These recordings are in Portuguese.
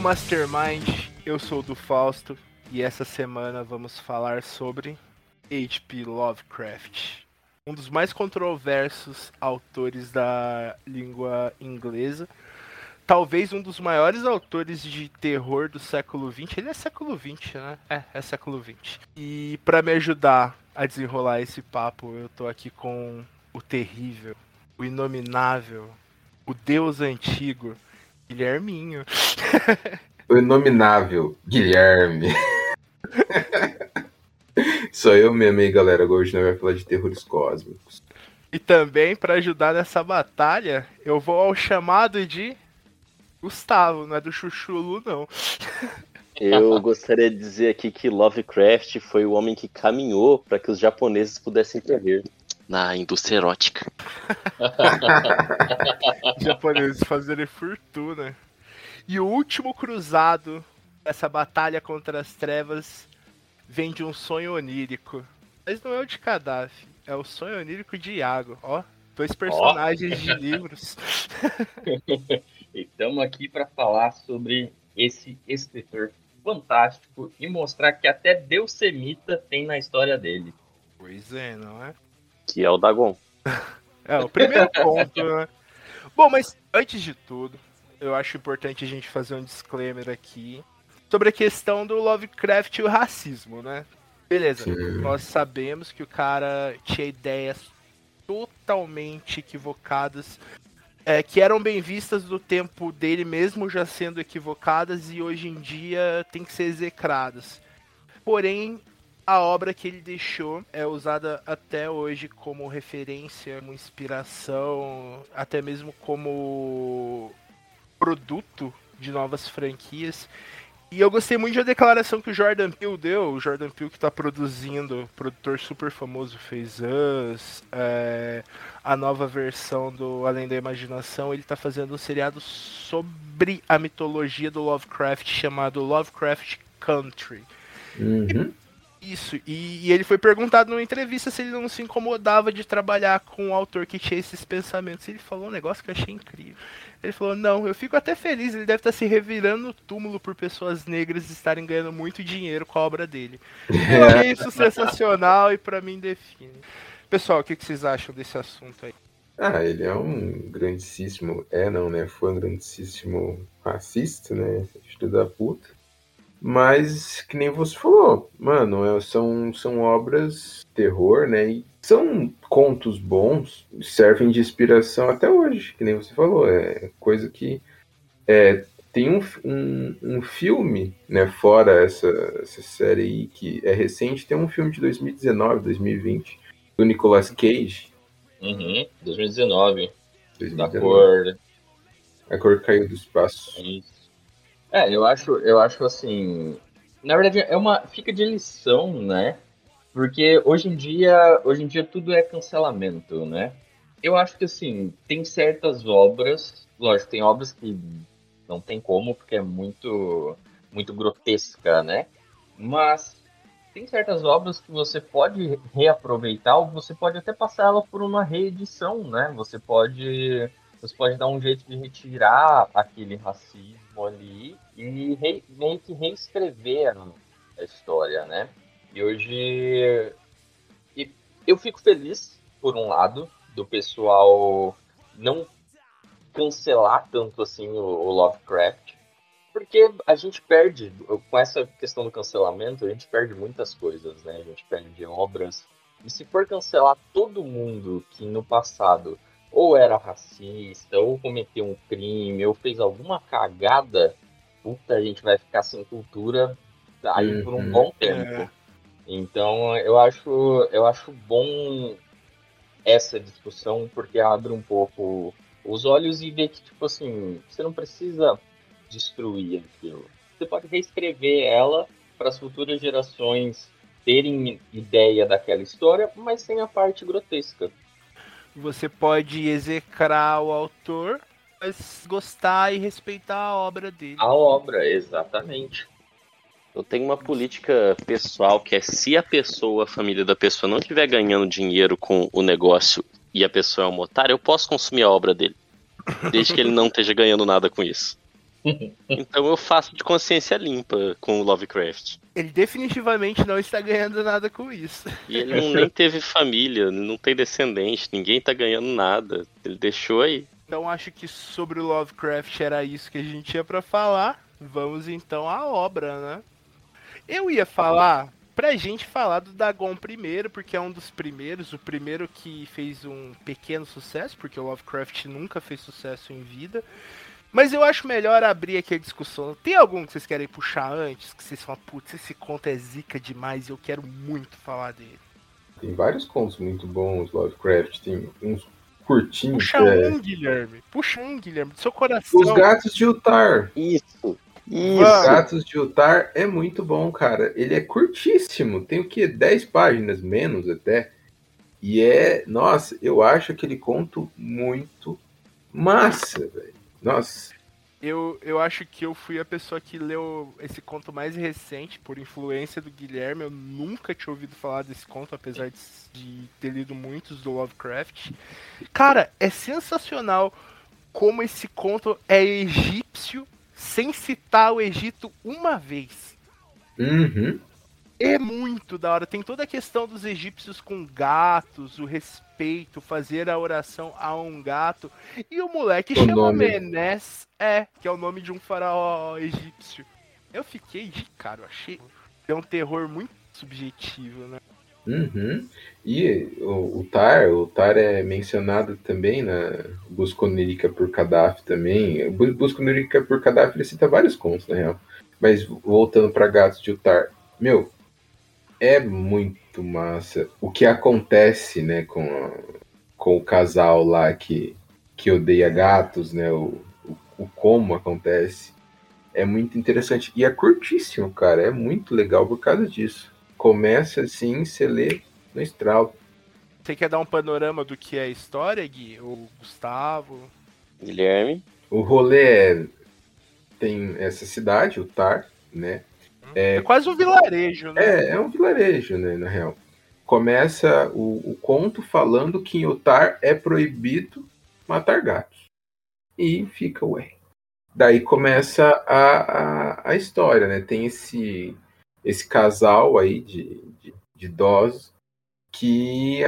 Mastermind, eu sou do Fausto e essa semana vamos falar sobre H.P. Lovecraft, um dos mais controversos autores da língua inglesa, talvez um dos maiores autores de terror do século XX. Ele é século XX, né? É, é século XX. E para me ajudar a desenrolar esse papo, eu tô aqui com o terrível, o inominável, o Deus antigo. Guilherminho. O inominável Guilherme. Sou eu mesmo aí, galera. Hoje nós vamos falar de terrores cósmicos. E também, para ajudar nessa batalha, eu vou ao chamado de Gustavo, não é do Chuchulu, não. Eu gostaria de dizer aqui que Lovecraft foi o homem que caminhou para que os japoneses pudessem correr na indústria erótica. Japoneses fazerem fortuna. E o último cruzado dessa batalha contra as trevas vem de um sonho onírico. Mas não é o de Gaddafi, é o sonho onírico de Iago. Ó, dois personagens de livros. Estamos aqui para falar sobre esse escritor fantástico e mostrar que até Deus Semita tem na história dele. Pois é, não é? Que é o Dagon. É, o primeiro ponto, né? Bom, mas antes de tudo, eu acho importante a gente fazer um disclaimer aqui sobre a questão do Lovecraft e o racismo, né? Beleza, Sim. nós sabemos que o cara tinha ideias totalmente equivocadas, é, que eram bem vistas do tempo dele mesmo já sendo equivocadas e hoje em dia tem que ser execradas. Porém, a obra que ele deixou é usada até hoje como referência, como inspiração, até mesmo como produto de novas franquias. E eu gostei muito da declaração que o Jordan Peele deu. O Jordan Peele que está produzindo, produtor super famoso, fez Us, é, a nova versão do Além da Imaginação. Ele está fazendo um seriado sobre a mitologia do Lovecraft chamado Lovecraft Country. Uhum. Isso, e, e ele foi perguntado numa entrevista se ele não se incomodava de trabalhar com um autor que tinha esses pensamentos. Ele falou um negócio que eu achei incrível. Ele falou: Não, eu fico até feliz, ele deve estar se revirando no túmulo por pessoas negras estarem ganhando muito dinheiro com a obra dele. Eu achei isso sensacional e pra mim define. Pessoal, o que, que vocês acham desse assunto aí? Ah, ele é um grandíssimo. É, não, né? Foi um grandíssimo racista, né? Filho da puta. Mas, que nem você falou, mano, é- são, são obras terror, né? E são contos bons, servem de inspiração até hoje, que nem você falou. É coisa que. É, tem um, um, um filme, né? Fora essa, essa série aí, que é recente, tem um filme de 2019, 2020, do Nicolas Cage. Uhum, 2019, da 2019. cor. A cor caiu do espaço. Isso. É, eu acho, eu acho assim. Na verdade, é uma. Fica de lição, né? Porque hoje em dia, hoje em dia tudo é cancelamento, né? Eu acho que assim, tem certas obras, lógico, tem obras que não tem como, porque é muito, muito grotesca, né? Mas tem certas obras que você pode reaproveitar, ou você pode até passar ela por uma reedição, né? Você pode, você pode dar um jeito de retirar aquele racismo ali e meio que reescrever a a história, né? E hoje e eu fico feliz, por um lado, do pessoal não cancelar tanto assim o, o Lovecraft, porque a gente perde, com essa questão do cancelamento, a gente perde muitas coisas, né? A gente perde obras. E se for cancelar todo mundo que no passado ou era racista, ou cometeu um crime, ou fez alguma cagada, puta, a gente vai ficar sem cultura aí por um Uhum. bom tempo. Então eu acho, eu acho bom essa discussão porque abre um pouco os olhos e vê que tipo assim você não precisa destruir aquilo. Você pode reescrever ela para as futuras gerações terem ideia daquela história, mas sem a parte grotesca. Você pode execrar o autor, mas gostar e respeitar a obra dele. A obra, exatamente. Eu tenho uma política pessoal que é se a pessoa, a família da pessoa não estiver ganhando dinheiro com o negócio e a pessoa é um otário, eu posso consumir a obra dele. Desde que ele não esteja ganhando nada com isso. Então eu faço de consciência limpa com o Lovecraft. Ele definitivamente não está ganhando nada com isso. E ele não, nem teve família, não tem descendente, ninguém tá ganhando nada. Ele deixou aí. Então acho que sobre o Lovecraft era isso que a gente tinha para falar. Vamos então à obra, né? Eu ia falar pra gente falar do Dagon primeiro, porque é um dos primeiros, o primeiro que fez um pequeno sucesso, porque o Lovecraft nunca fez sucesso em vida. Mas eu acho melhor abrir aqui a discussão. Tem algum que vocês querem puxar antes? Que vocês falam, putz, esse conto é zica demais e eu quero muito falar dele. Tem vários contos muito bons, Lovecraft. Tem uns curtinhos. Puxa é... um, Guilherme. Puxa um, Guilherme, do seu coração. Os Gatos de Utar. Isso. Isso. Os Gatos de Utar é muito bom, cara. Ele é curtíssimo. Tem o que? 10 páginas, menos até. E é. Nossa, eu acho aquele conto muito massa, velho. Nossa. Eu, eu acho que eu fui a pessoa que leu esse conto mais recente, por influência do Guilherme. Eu nunca tinha ouvido falar desse conto, apesar de, de ter lido muitos do Lovecraft. Cara, é sensacional como esse conto é egípcio sem citar o Egito uma vez. Uhum. É muito da hora. Tem toda a questão dos egípcios com gatos, o respeito, fazer a oração a um gato. E o moleque O chama nome. Menes, é, que é o nome de um faraó egípcio. Eu fiquei de cara, eu achei. É um terror muito subjetivo, né? Uhum. E o, o Tar, o Tar é mencionado também na Busca Onirica por Gaddafi também. Bu- Busca Onirica por Gaddafi ele cita vários contos, na real. Mas voltando para Gatos de Utar, meu, é muito massa o que acontece, né, com, a- com o casal lá que, que odeia gatos, né, o, o, o como acontece. É muito interessante. E é curtíssimo, cara. É muito legal por causa disso. Começa assim, você lê no estralo. Você quer dar um panorama do que é a história, Gui? O Gustavo? Guilherme. O rolê é. Tem essa cidade, o Tar, né? É, quase um vilarejo, né? É, é um vilarejo, né, na real. Começa o, o conto falando que em Otar é proibido matar gatos. E fica, ué. Daí começa a, a, a história, né? Tem esse, esse casal aí de, de, de idosos que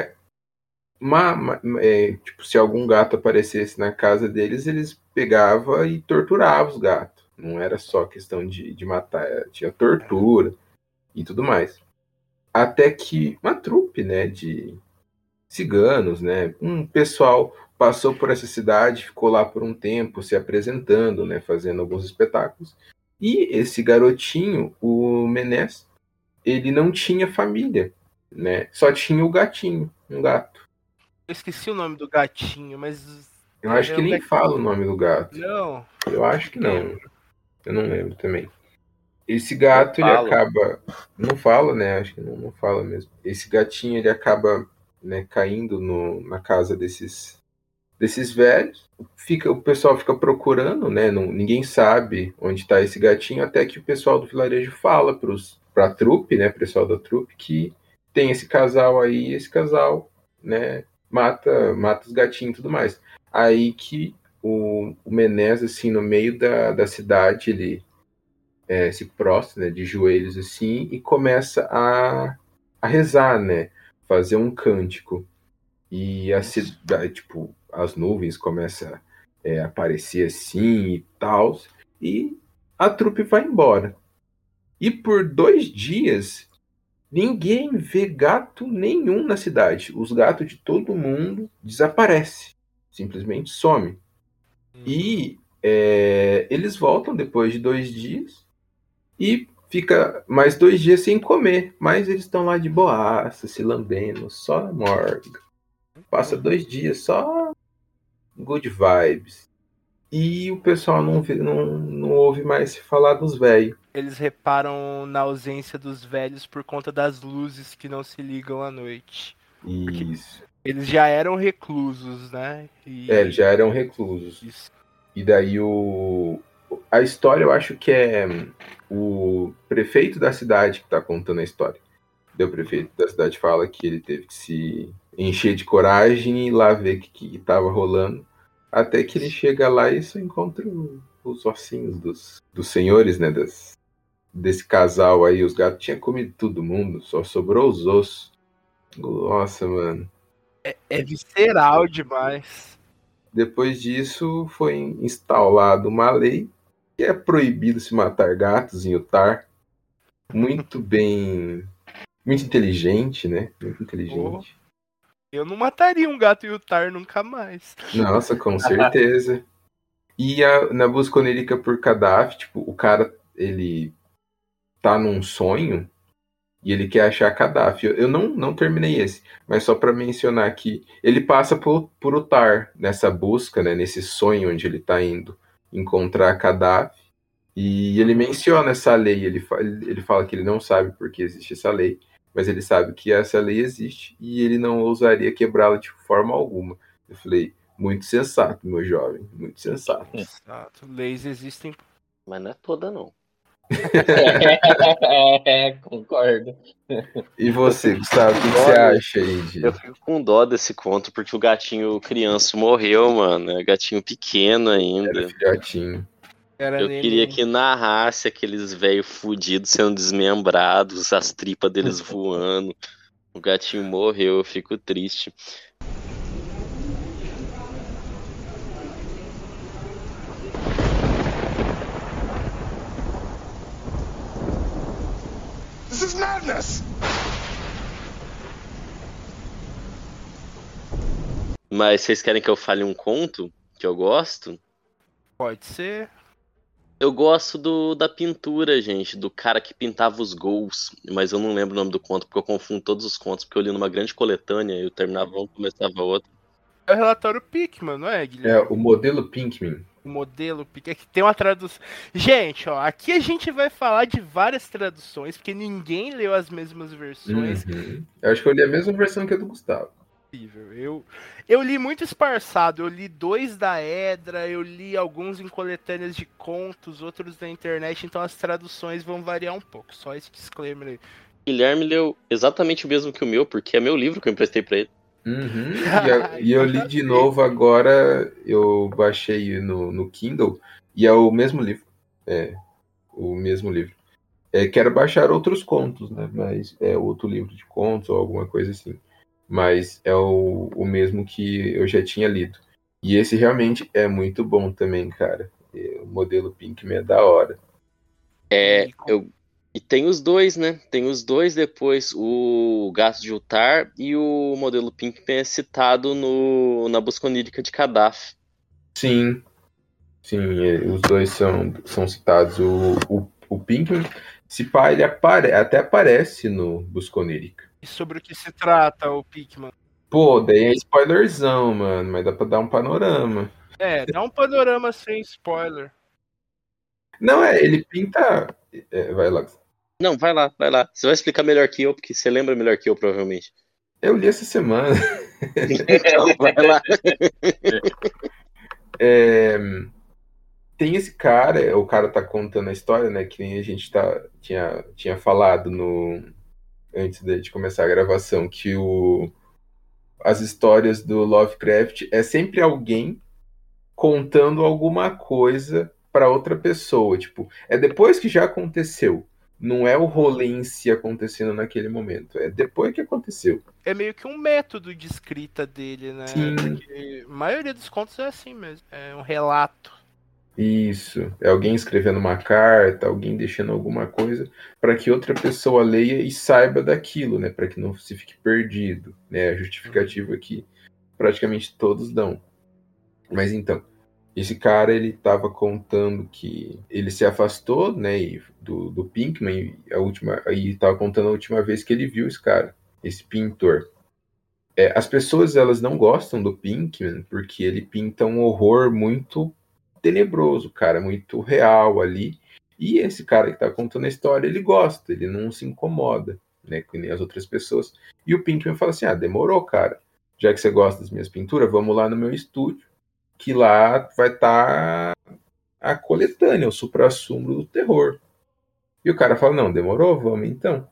uma, uma- é, tipo, se algum gato aparecesse na casa deles, eles pegavam e torturavam os gatos. Não era só questão de, de matar, era- tinha tortura e tudo mais. Até que uma trupe, né, de ciganos, né, um pessoal passou por essa cidade, ficou lá por um tempo se apresentando, né, fazendo alguns espetáculos. E esse garotinho, o Menés, ele não tinha família, né? Só tinha o gatinho, um gato. Eu esqueci o nome do gatinho, mas. Eu acho É, que o nem fala o nome do gato. Não. Eu acho que não. Eu não lembro também. Esse gato, ele acaba. Não fala, né? Acho que não, não fala mesmo. Esse gatinho, ele acaba né, caindo no, na casa desses, desses velhos. Fica, o pessoal fica procurando, né? Não, ninguém sabe onde está esse gatinho, até que o pessoal do vilarejo fala pros, pra trupe, né? Pessoal da trupe, que tem esse casal aí, e esse casal, né? Mata, mata os gatinhos e tudo mais. Aí que o, o Menés, assim, no meio da, da cidade, ele é, se prostra, né, de joelhos, assim, e começa a, a rezar, né? Fazer um cântico. E a cidade, tipo, as nuvens começam é, a aparecer assim e tal. E a trupe vai embora. E por dois dias, ninguém vê gato nenhum na cidade. Os gatos de todo mundo desaparecem. Simplesmente some. E é, eles voltam depois de dois dias e fica mais dois dias sem comer, mas eles estão lá de boaça, se lambendo, só na morga. Passa dois dias só good vibes. E o pessoal não, não, não ouve mais se falar dos velhos. Eles reparam na ausência dos velhos por conta das luzes que não se ligam à noite. Isso. Eles já eram reclusos, né? E... É, eles já eram reclusos. Isso. E daí o. A história eu acho que é o prefeito da cidade que tá contando a história. O prefeito da cidade fala que ele teve que se encher de coragem e ir lá ver o que, que tava rolando. Até que ele chega lá e só encontra os ossinhos dos, dos senhores, né? Das, desse casal aí. Os gatos tinham comido todo mundo, só sobrou os ossos. Nossa, mano. É visceral demais. Depois disso, foi instaurada uma lei que é proibido se matar gatos em Utah. Muito bem. Muito inteligente, né? Muito inteligente. Eu não mataria um gato Yutar nunca mais. Nossa, com certeza. E a- na busca onírica por Gaddafi, tipo, o cara, ele tá num sonho e ele quer achar Gaddafi. Eu, não, não terminei esse, mas só pra mencionar aqui, ele passa por, por Utar nessa busca, né, nesse sonho onde ele tá indo encontrar Gaddafi. E ele menciona essa lei, ele, fa- ele fala que ele não sabe por que existe essa lei, mas ele sabe que essa lei existe e ele não ousaria quebrá-la de forma alguma. Eu falei, muito sensato, meu jovem, muito sensato. Exato. Leis existem. Mas não é toda, não. É, concordo. E você, Gustavo, o que você Olha, acha aí de. Eu fico com dó desse conto, porque o gatinho criança morreu, mano. É gatinho pequeno ainda. Era filhotinho. Era Eu nele- queria que narrasse aqueles velhos fudidos sendo desmembrados, as tripas deles voando. O gatinho morreu, eu fico triste. Mas vocês querem que eu fale um conto que eu gosto? Pode ser. Eu gosto do, da pintura, gente, do cara que pintava os gols, mas eu não lembro o nome do conto, porque eu confundo todos os contos, porque eu li numa grande coletânea, eu terminava um, começava outro. É o relatório Pickman, não é, Guilherme? É, o modelo Pinkman. O modelo Pickman. É que tem uma tradução. Gente, ó, aqui a gente vai falar de várias traduções, porque ninguém leu as mesmas versões. Uhum. Eu acho que eu li a mesma versão que a do Gustavo. Eu, eu li muito esparçado. Eu li dois da Edra, eu li alguns em coletâneas de contos, outros da internet, então as traduções vão variar um pouco. Só esse disclaimer aí. Guilherme leu exatamente o mesmo que o meu, porque é meu livro que eu emprestei pra ele. Uhum. E, a- e eu li de novo agora, eu baixei no, no Kindle, e é o mesmo livro. É, o mesmo livro. É, quero baixar outros contos, né? Mas é outro livro de contos ou alguma coisa assim. Mas é o, o mesmo que eu já tinha lido. E esse realmente é muito bom também, cara. É, O modelo Pinkman é da hora. É, eu, e tem os dois, né? Tem os dois depois, o Gato de Utar e o modelo Pinkman é citado no, na busca onírica de Gaddafi. Sim, sim, os dois são, são citados. O, o, o Pinkman, se pá, ele apare, até aparece no Busca Onírica. E sobre o que se trata o Pickman? Pô, daí é spoilerzão, mano, mas dá pra dar um panorama. É, dá um panorama sem spoiler. Não, é, ele pinta. é, vai lá. Não, vai lá, vai lá. Você vai explicar melhor que eu, porque você lembra melhor que eu, provavelmente. Eu li essa semana. Então, vai lá. É, tem esse cara, o cara tá contando a história, né? Que nem a gente tá, tinha, tinha falado no antes de, começar a gravação, que o, as histórias do Lovecraft é sempre alguém contando alguma coisa para outra pessoa. Tipo, é depois que já aconteceu. Não é o rolê em si acontecendo naquele momento. É depois que aconteceu. É meio que um método de escrita dele, né? Sim. Porque a maioria dos contos é assim mesmo. É um relato. Isso. É alguém escrevendo uma carta, alguém deixando alguma coisa para que outra pessoa leia e saiba daquilo, né? Para que não se fique perdido, né? A justificativa que praticamente todos dão. Mas então, esse cara ele estava contando que ele se afastou, né, do, do Pinkman a última e estava contando a última vez que ele viu esse cara, esse pintor. É, as pessoas elas não gostam do Pinkman porque ele pinta um horror muito tenebroso, cara, muito real ali. E esse cara que está contando a história, ele gosta, ele não se incomoda, né, com nem as outras pessoas. E o Pinkman fala assim: "Ah, demorou, cara. Já que você gosta das minhas pinturas, vamos lá no meu estúdio que lá vai estar tá a coletânea, o supra-sumo do terror. E o cara fala, não, demorou, vamos então.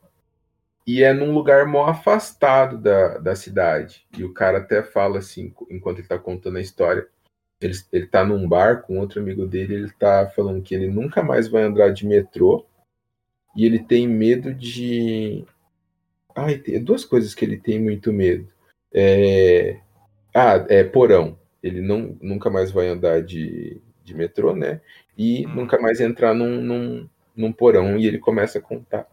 E é num lugar mó afastado da, da cidade. E o cara até fala assim, enquanto ele tá contando a história, ele, ele tá num bar com outro amigo dele, ele tá falando que ele nunca mais vai andar de metrô. E ele tem medo de. Ai, tem duas coisas que ele tem muito medo. É... Ah, é porão ele não, nunca mais vai andar de, de metrô, né? E hum. nunca mais entrar num, num, num porão e ele começa a contar.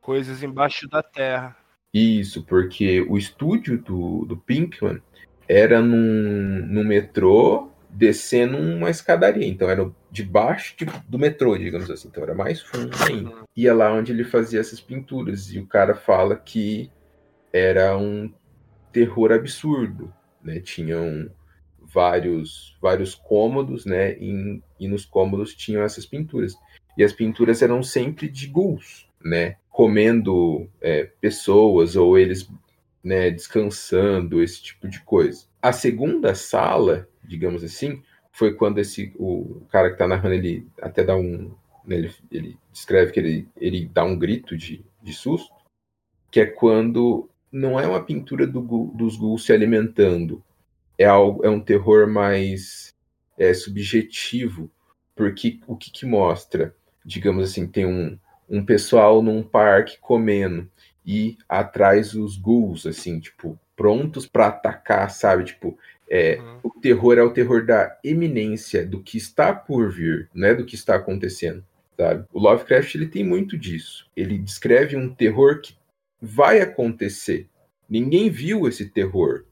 Coisas embaixo da terra. Isso, porque o estúdio do, do Pinkman era num, num metrô descendo uma escadaria. Então era debaixo de, do metrô, digamos assim. Então era mais fundo ainda. Uhum. Ia lá onde ele fazia essas pinturas. E o cara fala que era um terror absurdo. Né? Tinham vários, vários cômodos, né? E, e nos cômodos tinham essas pinturas. E as pinturas eram sempre de ghouls, né? Comendo é, pessoas ou eles né, descansando, esse tipo de coisa. A segunda sala, digamos assim, foi quando esse o cara que está narrando ele até dá um né, ele, ele, descreve que ele, ele dá um grito de, de susto, que é quando não é uma pintura do, dos ghouls se alimentando, é, algo, é um terror mais é, subjetivo, porque o que, que mostra? Digamos assim, tem um, um pessoal num parque comendo e atrás os ghouls, assim, tipo, prontos para atacar, sabe? Tipo, é, uhum. o terror é o terror da eminência, do que está por vir, né? Do que está acontecendo, sabe? O Lovecraft, ele tem muito disso. Ele descreve um terror que vai acontecer. Ninguém viu esse terror,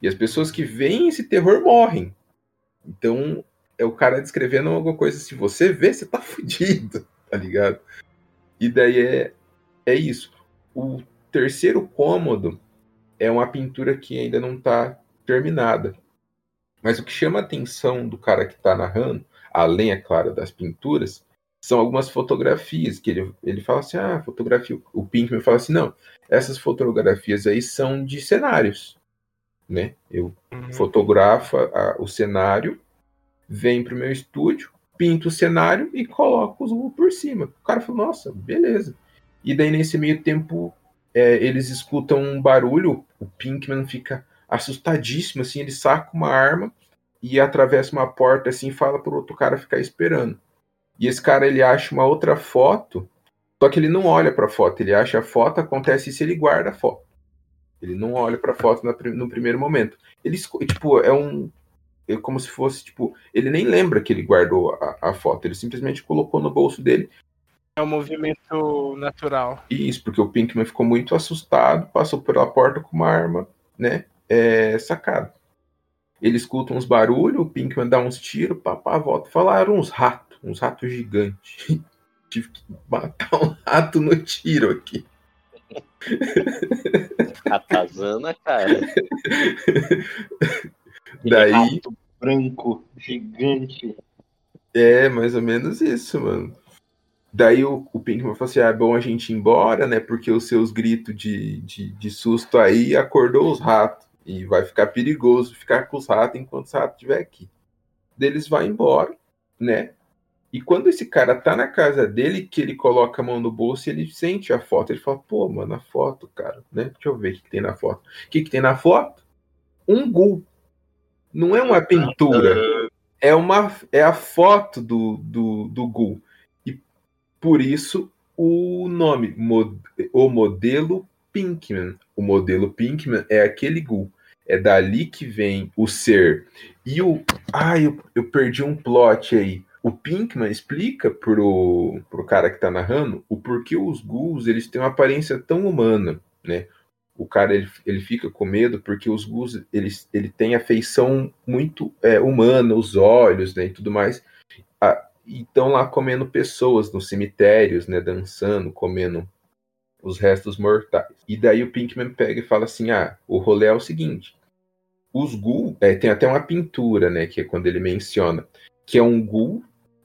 e as pessoas que veem esse terror morrem. Então, é o cara descrevendo alguma coisa. Se você vê, você tá fudido, tá ligado? E daí é, é isso. O terceiro cômodo é uma pintura que ainda não tá terminada. Mas o que chama a atenção do cara que tá narrando, além, é claro, das pinturas, são algumas fotografias que ele, ele fala assim, ah, fotografia. O Pinkman fala assim, não, essas fotografias aí são de cenários né? Eu uhum. fotografo a, o cenário, venho para o meu estúdio, pinto o cenário e coloco os luvos por cima. O cara falou, nossa, beleza. E daí nesse meio tempo é, eles escutam um barulho, o Pinkman fica assustadíssimo, assim, ele saca uma arma e atravessa uma porta assim e fala pro outro cara ficar esperando. E esse cara ele acha uma outra foto, só que ele não olha para a foto, ele acha a foto, acontece isso, ele guarda a foto. Ele não olha para a foto no primeiro momento. Ele, tipo, é um. É como se fosse, tipo, ele nem lembra que ele guardou a, a foto, ele simplesmente colocou no bolso dele. É um movimento natural. Isso, porque o Pinkman ficou muito assustado, passou pela porta com uma arma, né? É, sacado. Ele escuta uns barulhos, o Pinkman dá uns tiros, papá volta. Falaram uns ratos, uns ratos gigantes. Tive que matar um rato no tiro aqui. Ratazana, cara. Daí. Rato branco, gigante. É, mais ou menos isso, mano. Daí o, o Pinkman falou assim: ah, é bom a gente ir embora, né? Porque os seus gritos de, de, de susto aí acordou os ratos. E vai ficar perigoso ficar com os ratos enquanto os ratos estiver aqui. Deles vai embora, né? E quando esse cara tá na casa dele, que ele coloca a mão no bolso e ele sente a foto, ele fala, pô, mano, a foto, cara, né? Deixa eu ver o que, tem na foto. O que, que tem na foto? Um gol. Não é uma pintura. É, uma, é a foto do, do, do gol. E por isso o nome, o modelo Pinkman. O modelo Pinkman é aquele gol. É dali que vem o ser. E o. Ai, eu, eu perdi um plot aí o Pinkman explica pro, pro cara que tá narrando o porquê os ghouls eles têm uma aparência tão humana, né? o cara ele, ele fica com medo porque os ghouls eles, ele tem a feição muito é, humana, os olhos, né, e tudo mais. Ah, estão lá comendo pessoas nos cemitérios, né, dançando, comendo os restos mortais. E daí o Pinkman pega e fala assim: ah, o rolê é o seguinte. Os ghouls, é, tem até uma pintura, né, que é quando ele menciona, que é um ghoul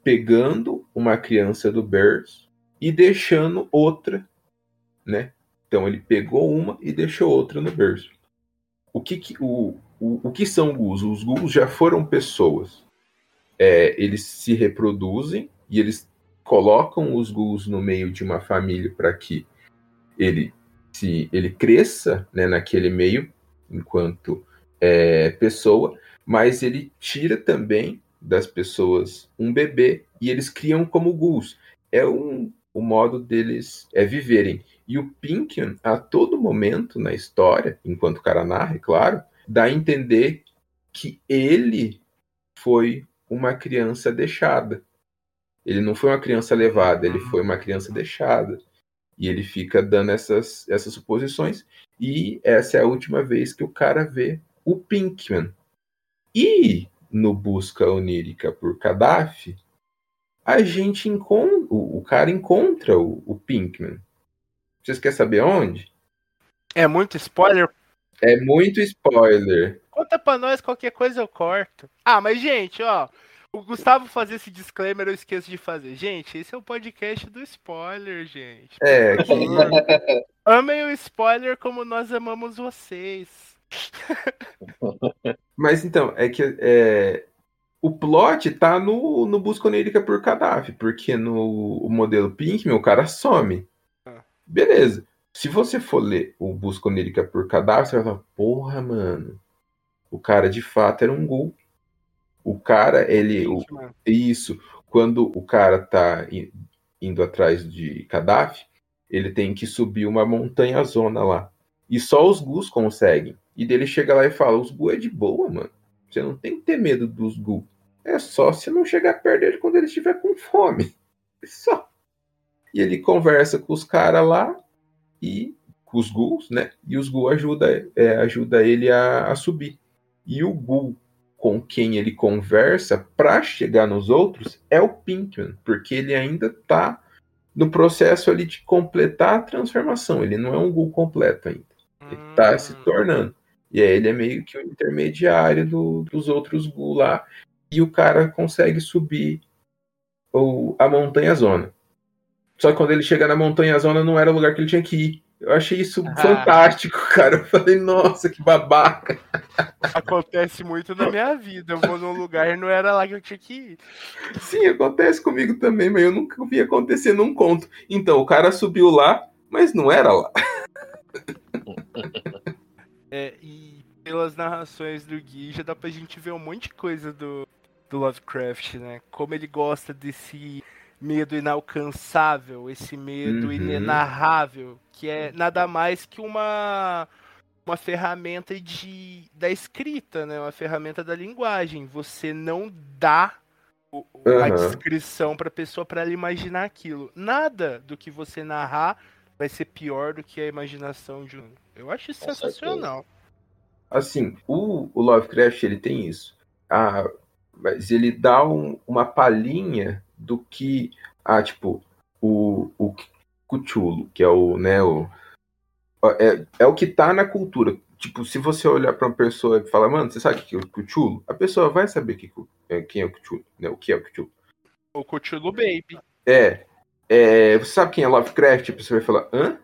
pegando uma criança do berço e deixando outra, né, então ele pegou uma e deixou outra no berço. O que, que o, o, o que são ghouls? Os ghouls já foram pessoas. É, eles se reproduzem e eles colocam os ghouls no meio de uma família para que ele se ele cresça né, naquele meio enquanto é, pessoa, mas ele tira também das pessoas um bebê e eles criam como ghouls. É um, o modo deles é viverem. E o Pinkion, a todo momento na história, enquanto o cara narra, é claro, dá a entender que ele foi uma criança deixada. Ele não foi uma criança levada, ele foi uma criança deixada. E ele fica dando essas, essas suposições. E essa é a última vez que o cara vê o Pinkman. E no Busca Onírica por Gaddafi, a gente encontra. O, o cara encontra o, o Pinkman. Vocês querem saber onde? É muito spoiler? É muito spoiler. Conta pra nós, qualquer coisa eu corto. Ah, mas gente, ó. O Gustavo fazer esse disclaimer eu esqueço de fazer. Gente, esse é o podcast do spoiler, gente. É. Que... Amem o spoiler como nós amamos vocês. Mas então, é que é, o plot tá no, no busca onírica por cadáver, porque no modelo Pinkman o cara some. Beleza. Se você for ler o Busca Onírica por Cadáver, você vai falar, porra, mano. O cara de fato era um ghoul. O cara, ele. O, isso. Quando o cara tá indo atrás de Gaddafi, ele tem que subir uma montanha zona lá. E só os ghouls conseguem. E dele chega lá e fala: os ghouls é de boa, mano. Você não tem que ter medo dos ghouls. É só se não chegar perto dele quando ele estiver com fome. É só. E ele conversa com os caras lá e com os ghouls, né? E os ghouls ajuda, é, ajuda ele a, a subir. E o ghoul com quem ele conversa para chegar nos outros é o Pinkman, porque ele ainda tá no processo ali de completar a transformação. Ele não é um ghoul completo ainda. Ele tá se hum. tornando. E aí ele é meio que o intermediário do, dos outros ghouls lá. E o cara consegue subir o, a montanha zona. Só que quando ele chega na montanha zona não era o lugar que ele tinha que ir. Eu achei isso ah. fantástico, cara. Eu falei, nossa, que babaca. Acontece muito na minha vida. Eu vou num lugar e não era lá que eu tinha que ir. Sim, acontece comigo também, mas eu nunca vi acontecer num conto. Então, o cara subiu lá, mas não era lá. É, e pelas narrações do Gui, já dá pra gente ver um monte de coisa do, do Lovecraft, né? Como ele gosta desse medo inalcançável, esse medo uhum. inenarrável, que é nada mais que uma uma ferramenta de da escrita, né? Uma ferramenta da linguagem. Você não dá o, uhum. a descrição para a pessoa para ela imaginar aquilo. Nada do que você narrar vai ser pior do que a imaginação de um. Eu acho isso sensacional. Assim, o, o Lovecraft ele tem isso. Ah, mas ele dá um, uma palhinha do que, ah, tipo, o, o Cthulhu, que é o, né, o, é, é o que tá na cultura. Tipo, se você olhar para uma pessoa e falar, mano, você sabe o que é o Cthulhu? A pessoa vai saber que, é, quem é o Cthulhu, né? O que é o Cthulhu. O Cthulhu Baby. É. é você sabe quem é Lovecraft? A pessoa vai falar, hã?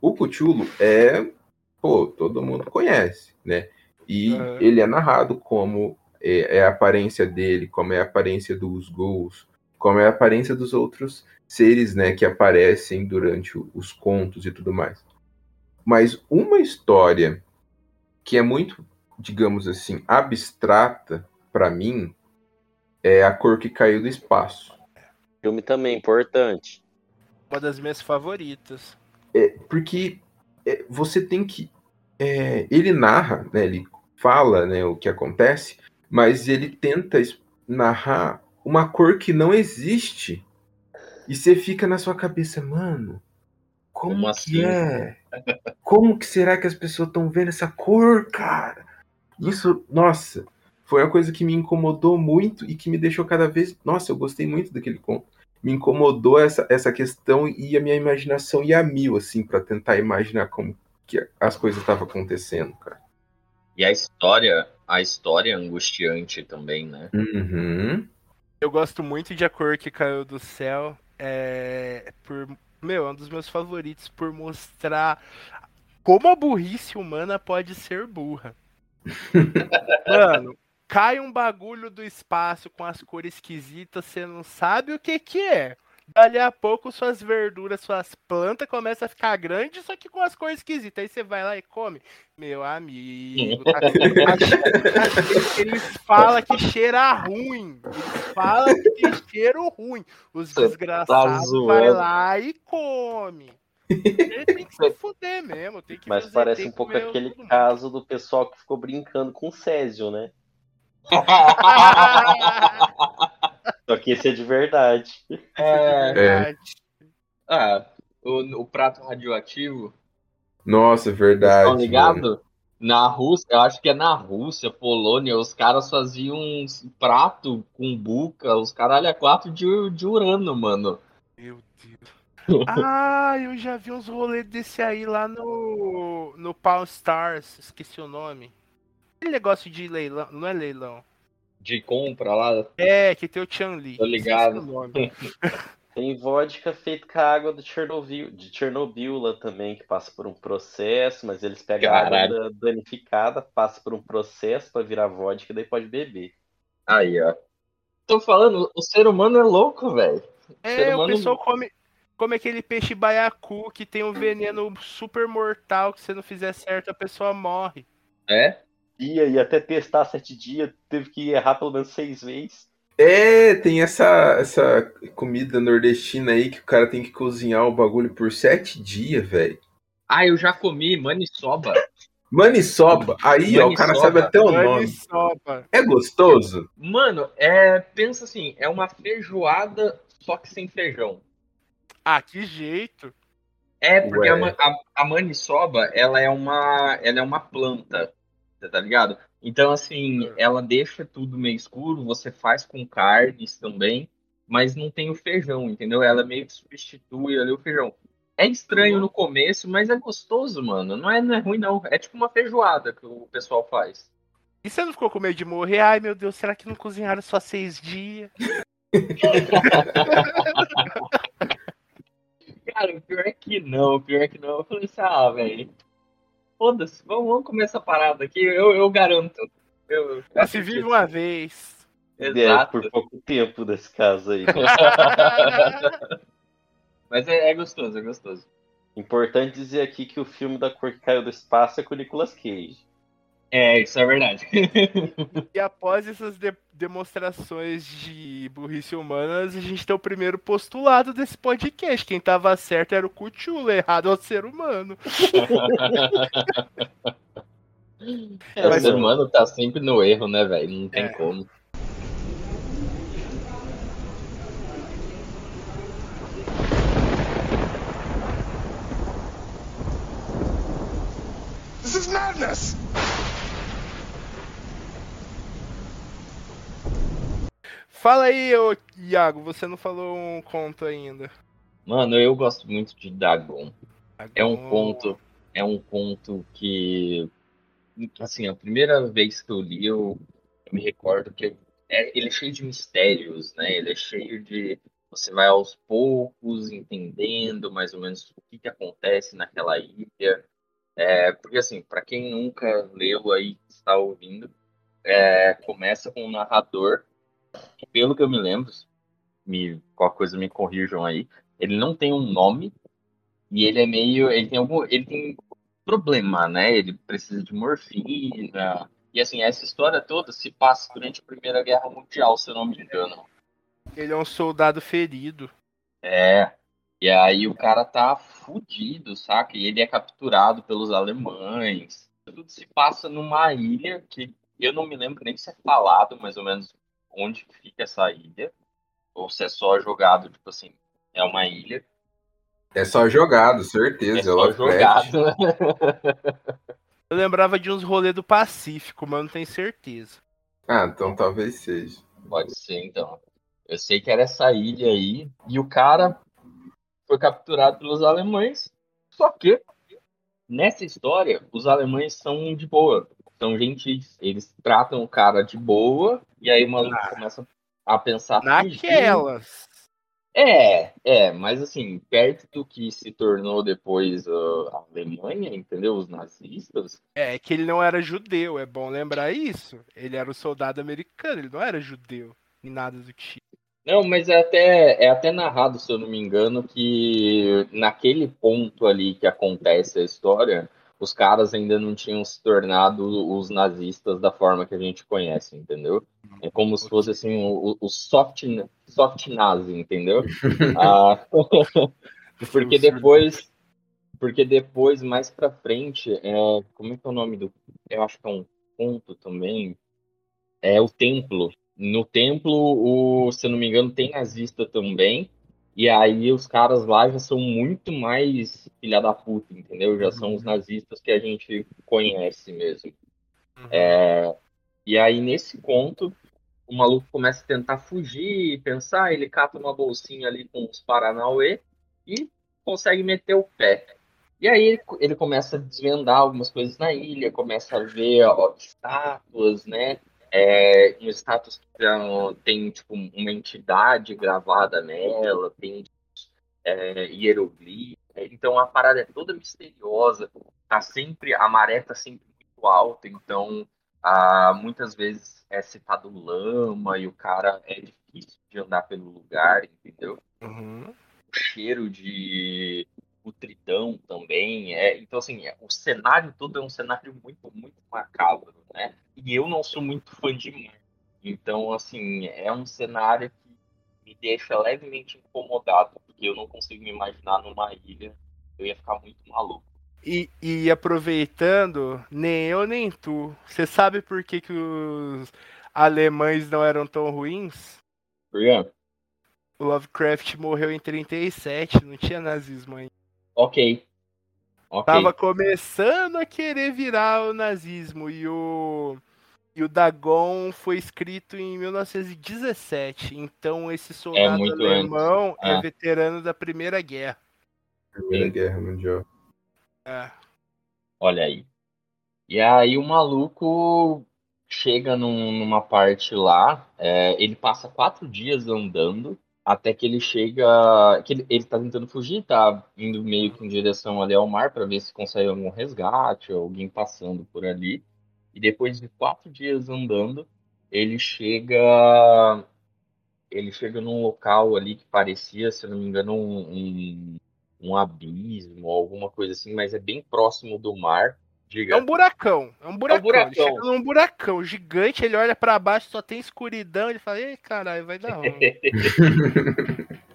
O Cthulhu é, pô, todo mundo conhece, né? E uhum. ele é narrado como é, é, a aparência dele, como é a aparência dos ghouls, como é a aparência dos outros seres, né, que aparecem durante os contos e tudo mais. Mas uma história que é muito, digamos assim, abstrata para mim é A Cor que Caiu do Espaço. Filme também importante. Uma das minhas favoritas. É, porque é, você tem que. É, ele narra, né, ele fala né, o que acontece, mas ele tenta narrar uma cor que não existe. E você fica na sua cabeça, mano, Como, Como que assim? é? Como que será que as pessoas estão vendo essa cor, cara? Isso, nossa, foi uma coisa que me incomodou muito e que me deixou cada vez. Nossa, eu gostei muito daquele conto. Me incomodou essa, essa questão e a minha imaginação ia a mil, assim, pra tentar imaginar como que as coisas estavam acontecendo, cara. E a história, a história é angustiante também, né? Uhum. Eu gosto muito de A Cor que Caiu do Céu. É, por, meu, é um dos meus favoritos por mostrar como a burrice humana pode ser burra. Mano, cai um bagulho do espaço com as cores esquisitas, você não sabe o que que é. Dali a pouco suas verduras, suas plantas começam a ficar grandes, só que com as cores esquisitas. Aí você vai lá e come. Meu amigo, tá, tá- eles falam que cheira ruim. Eles falam que tem cheiro ruim. Os tá desgraçados zoando. vai lá e come. Ele tem que se fuder mesmo. Mas parece um pouco aquele caso do pessoal que ficou brincando com o Césio, né? Só que esse é de verdade. É, Verdade. ah, o, o prato radioativo, Nossa, verdade. estão ligado? mano. Na Rússia, eu acho que é na Rússia, Polônia, os caras faziam uns prato com buca, os caralho a quatro de, de urano, mano. Meu Deus. Ah, eu já vi uns rolês desse aí lá no. No Pawn Stars, esqueci o nome. Aquele negócio de leilão, não é leilão. De compra lá. É, que tem o Chan Li. Tô ligado. esqueci o nome. Tem vodka feita com a água de Chernobyl, de Chernobyl lá também, que passa por um processo, mas eles pegam a Caralho. água da- danificada, passa por um processo pra virar vodka e daí pode beber. Aí, ó. Tô falando, o ser humano é louco, velho. Ser É, o humano- pessoal come, come aquele peixe baiacu que tem um veneno super mortal que se não fizer certo a pessoa morre. É? E aí, até testar sete dias, teve que errar pelo menos seis vezes. É, tem essa, essa comida nordestina aí que o cara tem que cozinhar o bagulho por sete dias, velho. Ah, eu já comi maniçoba. Maniçoba. Aí, ó, o cara sabe até o nome. Maniçoba. É gostoso? Mano, é, pensa assim, é uma feijoada só que sem feijão. Ah, que jeito. É, porque Ué. a, a, a maniçoba, ela é uma, ela é uma planta, tá ligado? Então, assim, ela deixa tudo meio escuro, você faz com carnes também, mas não tem o feijão, entendeu? Ela meio que substitui ali o feijão. É estranho no começo, mas é gostoso, mano. Não é, não é ruim, não. É tipo uma feijoada que o pessoal faz. E você não ficou com medo de morrer? Ai, meu Deus, será que não cozinharam só seis dias? Cara, o pior é que não, o pior é que não. Eu falei assim, ah, velho. Foda-se, vamos, vamos comer essa parada aqui, eu, eu garanto. Eu, Só se vive uma vez. É, Exato. por pouco tempo nesse caso aí. Mas é, é gostoso, é gostoso. Importante dizer aqui que o filme da cor que caiu do espaço é com o Nicolas Cage. É, isso é verdade. E após essas de- demonstrações de burrice humanas, a gente tem o primeiro postulado desse podcast. Quem tava certo era o Cthulhu, errado é o ser humano. É, o ser humano tá sempre no erro, né, velho? Não tem É. como. This is madness! Fala aí, ô Iago, você não falou um conto ainda. Mano, eu gosto muito de Dagon. É um conto, é um conto que, assim, a primeira vez que eu li, eu, eu me recordo que é, ele é cheio de mistérios, né? Ele é cheio de, você vai aos poucos entendendo mais ou menos o que que acontece naquela ilha. É, porque assim, para quem nunca leu aí, está ouvindo, é, começa com um narrador pelo que eu me lembro, me, qualquer coisa me corrijam aí, ele não tem um nome e ele é meio. Ele tem algum. Ele tem problema, né? Ele precisa de morfina. E assim, essa história toda se passa durante a Primeira Guerra Mundial, se eu não me engano. Ele é um soldado ferido. É. E aí o cara tá fudido, saca? E ele é capturado pelos alemães. Tudo se passa numa ilha que eu não me lembro nem se é falado mais ou menos onde fica essa ilha. Ou se é só jogado, tipo assim, é uma ilha. É só jogado, certeza. É só jogado. Eu lembrava de uns rolês do Pacífico, mas não tenho certeza. Ah, então talvez seja. Pode ser, então. Eu sei que era essa ilha aí, e o cara foi capturado pelos alemães, só que nessa história, os alemães são de boa, são gentis. Eles tratam o cara de boa, e aí o maluco Ah. começa a pensar. Naquelas. É, é, mas assim, perto do que se tornou depois uh, a Alemanha, entendeu? Os nazistas. É que ele não era judeu, é bom lembrar isso. Ele era um soldado americano, ele não era judeu, nem nada do tipo. Não, mas é até, é até narrado, se eu não me engano, que naquele ponto ali que acontece a história, os caras ainda não tinham se tornado os nazistas da forma que a gente conhece, entendeu? É como se fosse assim o, o soft, soft nazi, entendeu? Ah, porque depois, porque depois mais pra frente, é, como é que é o nome do? Eu acho que é um ponto também. É o templo. No templo, o, se eu não me engano, tem nazista também. E aí os caras lá já são muito mais filha da puta, entendeu? Já são os nazistas que a gente conhece mesmo. É, e aí, nesse ponto, o maluco começa a tentar fugir, pensar, ele cata uma bolsinha ali com os Paranauê e consegue meter o pé. E aí ele, ele começa a desvendar algumas coisas na ilha, começa a ver ó, estátuas, né? É, um status que tem tipo, uma entidade gravada nela, tem é, hieroglifo. Então a parada é toda misteriosa, tá sempre, a maré tá sempre muito alta, então ah, muitas vezes é citado lama e o cara é difícil de andar pelo lugar, entendeu? Uhum. O cheiro de putridão também. É, então, assim, é, o cenário todo é um cenário muito, muito macabro, né? E eu não sou muito fã de mar. Então, assim, é um cenário que me deixa levemente incomodado, porque eu não consigo me imaginar numa ilha. Eu ia ficar muito maluco. E, e aproveitando, nem eu nem tu, você sabe por que, que os alemães não eram tão ruins? Brian? O Lovecraft morreu em 37, não tinha nazismo ainda. Ok. Ok. Tava começando a querer virar o nazismo e o e o Dagon foi escrito em 1917. Então esse soldado muito alemão é Ah. veterano da Primeira Guerra. Primeira Sim. Guerra Mundial. É. Olha aí. E aí o maluco chega num- numa parte lá, é, ele passa quatro dias andando, até que ele chega. que ele, ele tá tentando fugir, tá indo meio que em direção ali ao mar para ver se consegue algum resgate, alguém passando por ali. E depois de quatro dias andando, ele chega. Ele chega num local ali que parecia, se não me engano, um, um, um abismo, alguma coisa assim, mas é bem próximo do mar. Diga. É um buracão, é um buracão. buracão. Ele chega num buracão gigante, ele olha pra baixo, só tem escuridão, ele fala, ei, caralho, vai dar ruim.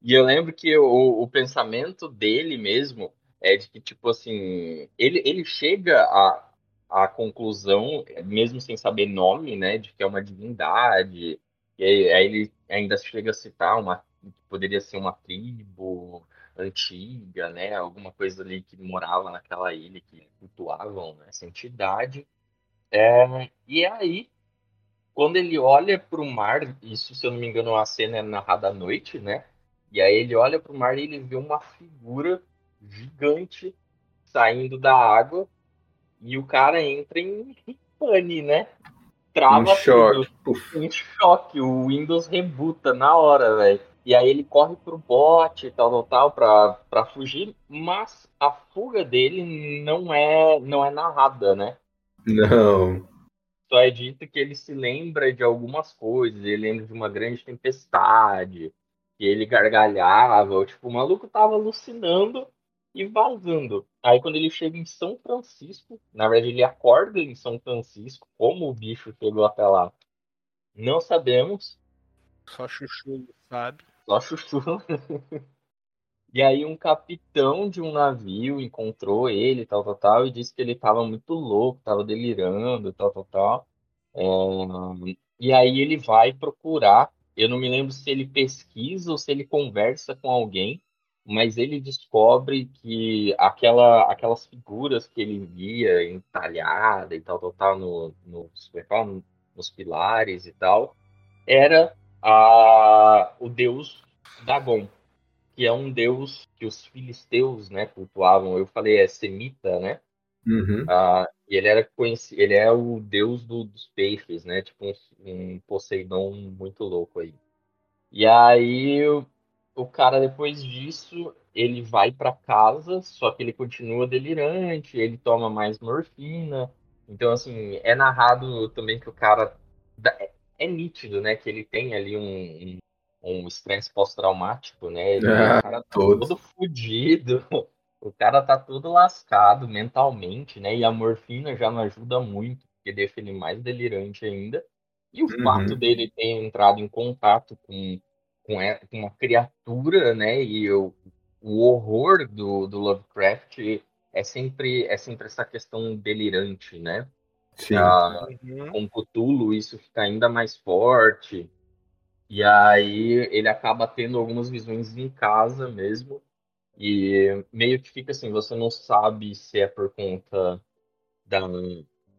E eu lembro que o, o pensamento dele mesmo é de que, tipo assim, ele, ele chega à, à conclusão, mesmo sem saber nome, né, de que é uma divindade, e aí, aí ele ainda chega a citar uma, que poderia ser uma tribo antiga, né, alguma coisa ali que morava naquela ilha, que cultuavam né, essa entidade. É, e aí, quando ele olha para o mar, isso, se eu não me engano, a cena é narrada à noite, né? E aí ele olha pro mar e ele vê uma figura gigante saindo da água e o cara entra em pane, né? Trava Um tudo. choque. Puf. Em choque, o Windows rebuta na hora, velho. E aí ele corre pro bote e tal, tal, tal, pra, pra fugir, mas a fuga dele não é, não é narrada, né? Não. Só é dito que ele se lembra de algumas coisas, ele lembra de uma grande tempestade, que ele gargalhava, ou, tipo, o maluco tava alucinando e vazando. Aí quando ele chega em São Francisco, na verdade ele acorda em São Francisco, como o bicho chegou até lá, não sabemos, Só chuchu, sabe? Só chuchu. E aí um capitão de um navio encontrou ele, tal, tal, tal, e disse que ele tava muito louco, tava delirando, tal, tal, tal. É, E aí ele vai procurar, eu não me lembro se ele pesquisa ou se ele conversa com alguém, mas ele descobre que aquela, aquelas figuras que ele via entalhada e tal, tal, tal, no, no, no, nos pilares e tal, era a, o deus Dagon, que é um deus que os filisteus né, cultuavam. Eu falei, é semita, né? Uhum. Ah, e ele era conhecido, ele é o deus do, dos peixes, né? Tipo um, um Poseidon muito louco aí. E aí o cara depois disso ele vai para casa, só que ele continua delirante, ele toma mais morfina. Então assim é narrado também que o cara é, é nítido, né? Que ele tem ali um um estresse pós-traumático, né? Ele, Ah, o cara tá todo. todo fudido. O cara tá todo lascado mentalmente, né? E a morfina já não ajuda muito, porque deixa ele mais delirante ainda. E o Uhum. fato dele ter entrado em contato com, com, é- com uma criatura, né? E o, o horror do, do Lovecraft é sempre, é sempre essa questão delirante, né? Sim. Ah, Uhum. com Cthulhu isso fica ainda mais forte. E aí ele acaba tendo algumas visões em casa mesmo. E meio que fica assim, você não sabe se é por conta da,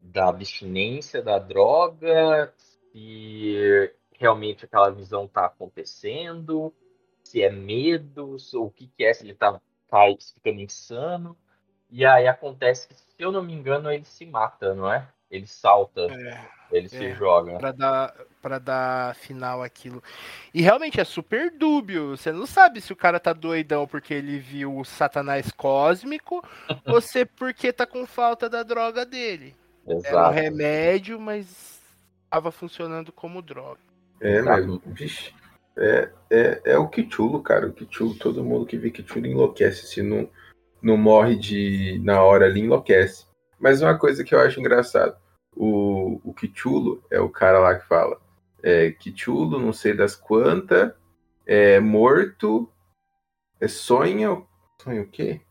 da abstinência da droga, se realmente aquela visão tá acontecendo, se é medo, se- o que que é, se ele tá, tá ficando insano. E aí acontece que, se eu não me engano, ele se mata, não é? Ele salta, É. ele se é. joga. Pra dar, pra dar final aquilo. E realmente é super dúbio. Você não sabe se o cara tá doidão porque ele viu o Satanás cósmico ou se é porque tá com falta da droga dele. Era um Exato. remédio, mas tava funcionando como droga. É, mas, Exato. vixe, é, é, é o Kichulo, cara. O Kichulo, todo mundo que vê Kichulo enlouquece. Se não, não morre de na hora ali, enlouquece. Mas uma coisa que eu acho engraçado: o, o Kichulo é o cara lá que fala. É, Kichulo, não sei das quantas, é morto, é sonha. Sonha o quê?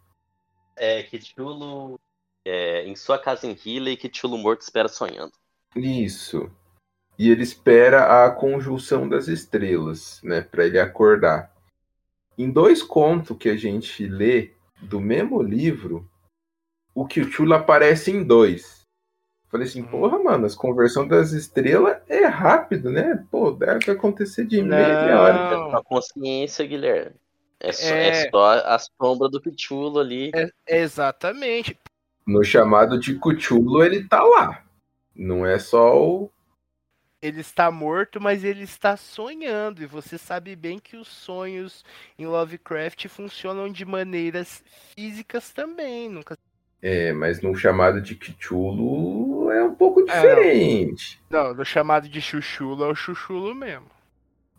É, Cthulhu é, em sua casa em Hila e Cthulhu morto espera sonhando. Isso. E ele espera a conjunção das estrelas, né, para ele acordar. Em dois contos que a gente lê do mesmo livro, o Cthulhu aparece em dois. Falei assim, porra, mano, as conversão das estrelas é rápido, né? Pô, deve acontecer de meia hora. Não. consciência, Guilherme. É só, É. é só a sombra do Cthulhu ali. É- exatamente. No chamado de Cthulhu, ele tá lá. Não é só o. Ele está morto, mas ele está sonhando. E você sabe bem que os sonhos em Lovecraft funcionam de maneiras físicas também. Nunca É, mas no chamado de Cthulhu é um pouco diferente. Não, no chamado de chuchulo é o chuchulo mesmo.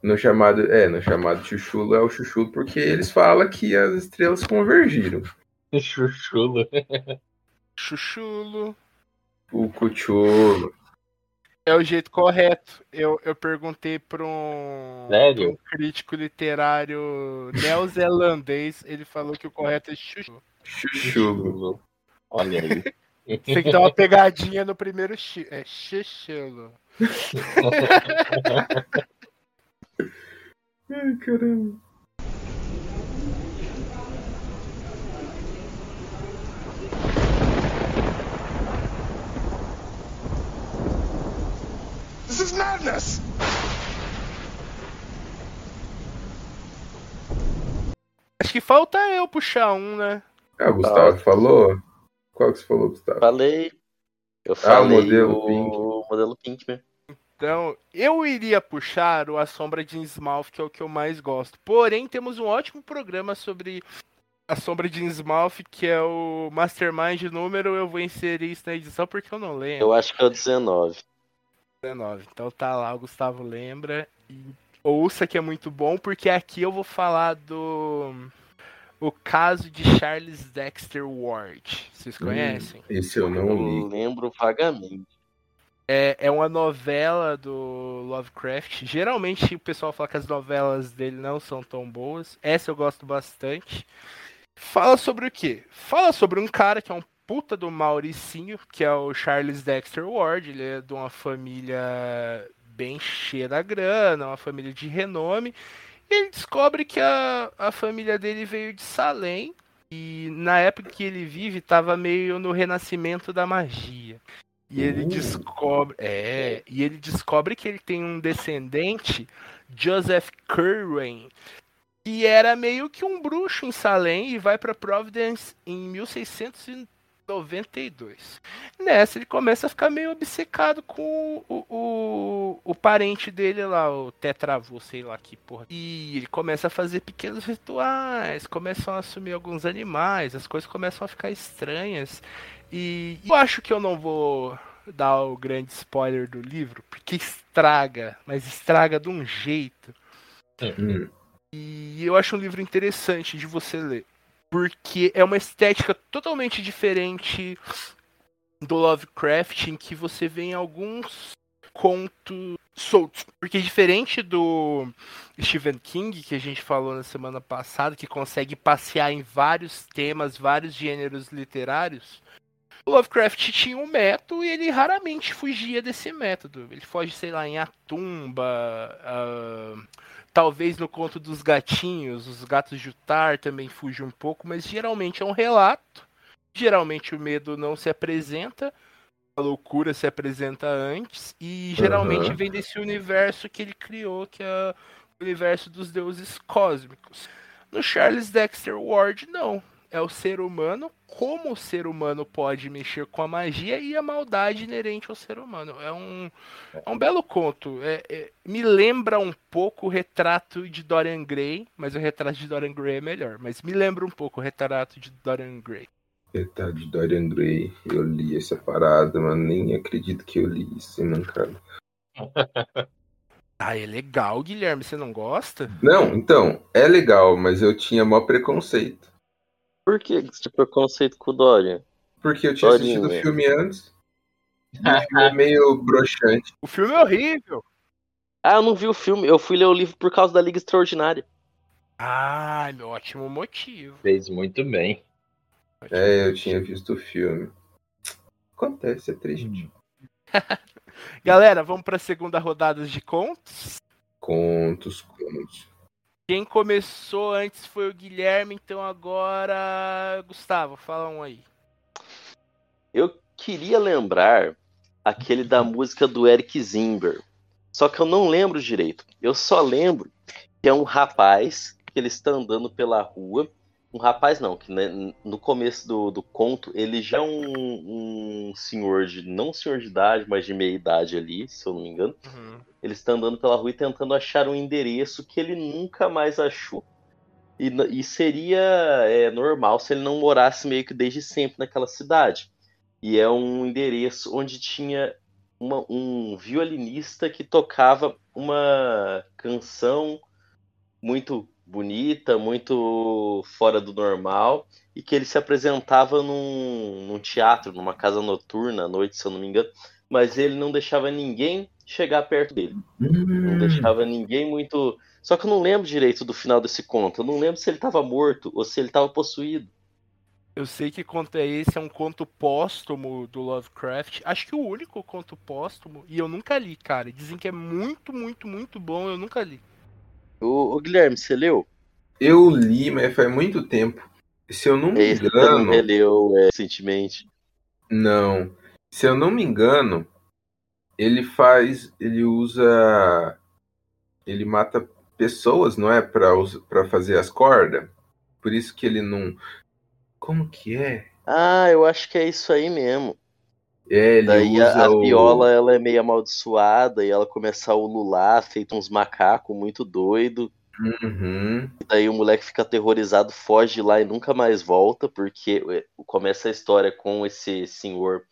No chamado, é, no chamado Chuchulo é o Chuchulo porque eles falam que as estrelas convergiram. Chuchulo. Chuchulo O Cuchulo. é o jeito correto. Eu, eu perguntei para um, um crítico literário neozelandês. Ele falou que o correto é chuchulo. Chuchulo. Olha aí. Tem que dar uma pegadinha no primeiro chi. É chuchulo. Ai, caramba. This is madness! Acho que falta eu puxar um, né? Ah, o Gustavo falou? Qual que você falou, Gustavo? Falei. Eu Ah, o falei modelo o Pink. modelo Pink mesmo. Então, eu iria puxar o A Sombra de Innsmouth, que é o que eu mais gosto. Porém, temos um ótimo programa sobre A Sombra de Innsmouth, que é o Mastermind número. Eu vou inserir isso na edição porque eu não lembro. Eu acho que é o 19. 19. Então tá lá, o Gustavo lembra. E ouça que é muito bom, porque aqui eu vou falar do. O caso de Charles Dexter Ward. Vocês conhecem? Esse eu não Eu lembro vagamente. É, é uma novela do Lovecraft. Geralmente o pessoal fala que as novelas dele não são tão boas. Essa eu gosto bastante. Fala sobre o quê? Fala sobre um cara que é um puta do Mauricinho, que é o Charles Dexter Ward. Ele é de uma família bem cheia da grana, uma família de renome. Ele descobre que a, a família dele veio de Salem. E na época que ele vive, estava meio no renascimento da magia. E ele Uh. descobre. É, e ele descobre que ele tem um descendente, Joseph Curwen, que era meio que um bruxo em Salem e vai para Providence em 1692. Nessa ele começa a ficar meio obcecado com o, o, o parente dele lá, o Tetravô, sei lá que porra. E ele começa a fazer pequenos rituais, começam a assumir alguns animais, as coisas começam a ficar estranhas. E eu acho que eu não vou dar o grande spoiler do livro, porque estraga, mas estraga de um jeito. Hum. E eu acho um livro interessante de você ler. Porque é uma estética totalmente diferente do Lovecraft, em que você vê em alguns contos soltos. Porque diferente do Stephen King, que a gente falou na semana passada, que consegue passear em vários temas, vários gêneros literários, o Lovecraft tinha um método e ele raramente fugia desse método. Ele foge, sei lá, em A Tumba, ah, talvez no conto dos gatinhos, os gatos de Utar também fugem um pouco, mas geralmente é um relato. Geralmente o medo não se apresenta, a loucura se apresenta antes, e geralmente Aham. vem desse universo que ele criou, que é o universo dos deuses cósmicos. No Charles Dexter Ward, não. É o ser humano, como o ser humano pode mexer com a magia e a maldade inerente ao ser humano. É um, é um belo conto. É- é- me lembra um pouco o retrato de Dorian Gray, mas o retrato de Dorian Gray é melhor. Mas me lembra um pouco o retrato de Dorian Gray. Coitado de Dorian Gray. Eu li essa parada, mas nem acredito que eu li isso, hein, mancada. Ah, é legal, Guilherme. Você não gosta? Não, então, é legal, mas eu tinha maior preconceito. Por que esse preconceito com o Dorian? Porque eu tinha Dorinha. assistido o filme antes. O filme é meio broxante. O filme é horrível. Ah, eu não vi o filme, eu fui ler o livro por causa da Liga Extraordinária. Ah, ótimo motivo. Fez muito bem. É, eu tinha visto o filme. Acontece, é triste. Galera, vamos para a segunda rodada de contos. Contos, contos. Quem começou antes foi o Guilherme, então agora. Gustavo, fala um aí. Eu queria lembrar aquele da música do Eric Zimber. Só que eu não lembro direito. Eu só lembro que é um rapaz que ele está andando pela rua. Um rapaz não, que né, no começo do, do conto ele já é um, um senhor de. não senhor de idade, mas de meia idade ali, se eu não me engano. Ele está andando pela rua e tentando achar um endereço que ele nunca mais achou. E, e seria é, normal se ele não morasse meio que desde sempre naquela cidade. E é um endereço onde tinha uma- um violinista que tocava uma canção muito bonita, muito fora do normal, e que ele se apresentava num, num teatro, numa casa noturna à noite, se eu não me engano, mas ele não deixava ninguém chegar perto dele. Não Hum, deixava ninguém muito. Só que eu não lembro direito do final desse conto. Eu não lembro se ele estava morto ou se ele estava possuído. Eu sei que conto é esse, é um conto póstumo do Lovecraft. Acho que o único conto póstumo, e eu nunca li, cara. Dizem que é muito, muito, muito bom, eu nunca li. Ô, ô, Guilherme, você leu? eu li, mas faz muito tempo. Se eu não me Esse você não engano. releu é, recentemente. Não. Se eu não me engano, ele faz. Ele usa. Ele mata pessoas, não é? Pra, us- pra fazer as cordas. Por isso que ele não. Como que é? Ah, eu acho que é isso aí mesmo. É, Daí a, a o. viola ela é meio amaldiçoada e ela começa a ulular, feito uns macacos muito doido. Uhum. Daí o moleque fica aterrorizado, foge de lá e nunca mais volta, porque começa a história com esse senhor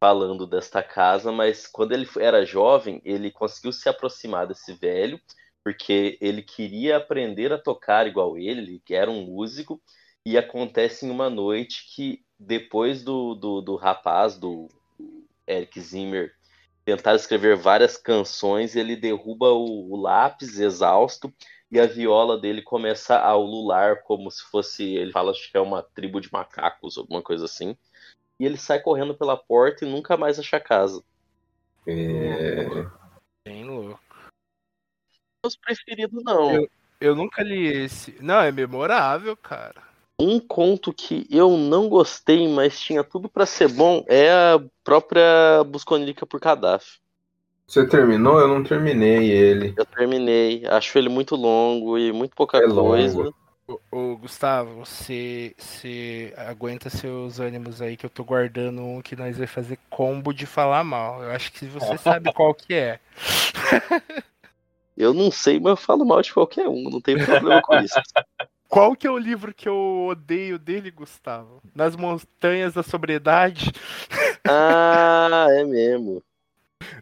falando desta casa, mas quando ele era jovem, ele conseguiu se aproximar desse velho, porque ele queria aprender a tocar igual ele, ele era um músico, e acontece em uma noite que depois do, do, do rapaz, do Eric Zimmer, tentar escrever várias canções, ele derruba o, o lápis exausto e a viola dele começa a ulular como se fosse, ele fala acho que é uma tribo de macacos, alguma coisa assim. E ele sai correndo pela porta e nunca mais acha a casa. É, Bem louco. Meus preferidos não. Eu- Eu nunca li esse. Não, é memorável, cara. Um conto que eu não gostei, mas tinha tudo pra ser bom, é a própria Busconírica por Gaddafi. Você terminou? Eu não terminei ele. Eu terminei, acho ele muito longo e muito pouca É coisa. longo. Ô, ô, Gustavo, você, você aguenta seus ânimos aí que eu tô guardando um que nós vai fazer combo de falar mal. Eu acho que você sabe qual que é. Eu não sei, mas eu falo mal de qualquer um, não tem problema com isso. Qual que é o livro que eu odeio dele, Gustavo? Nas Montanhas da Sobriedade. Ah, é mesmo.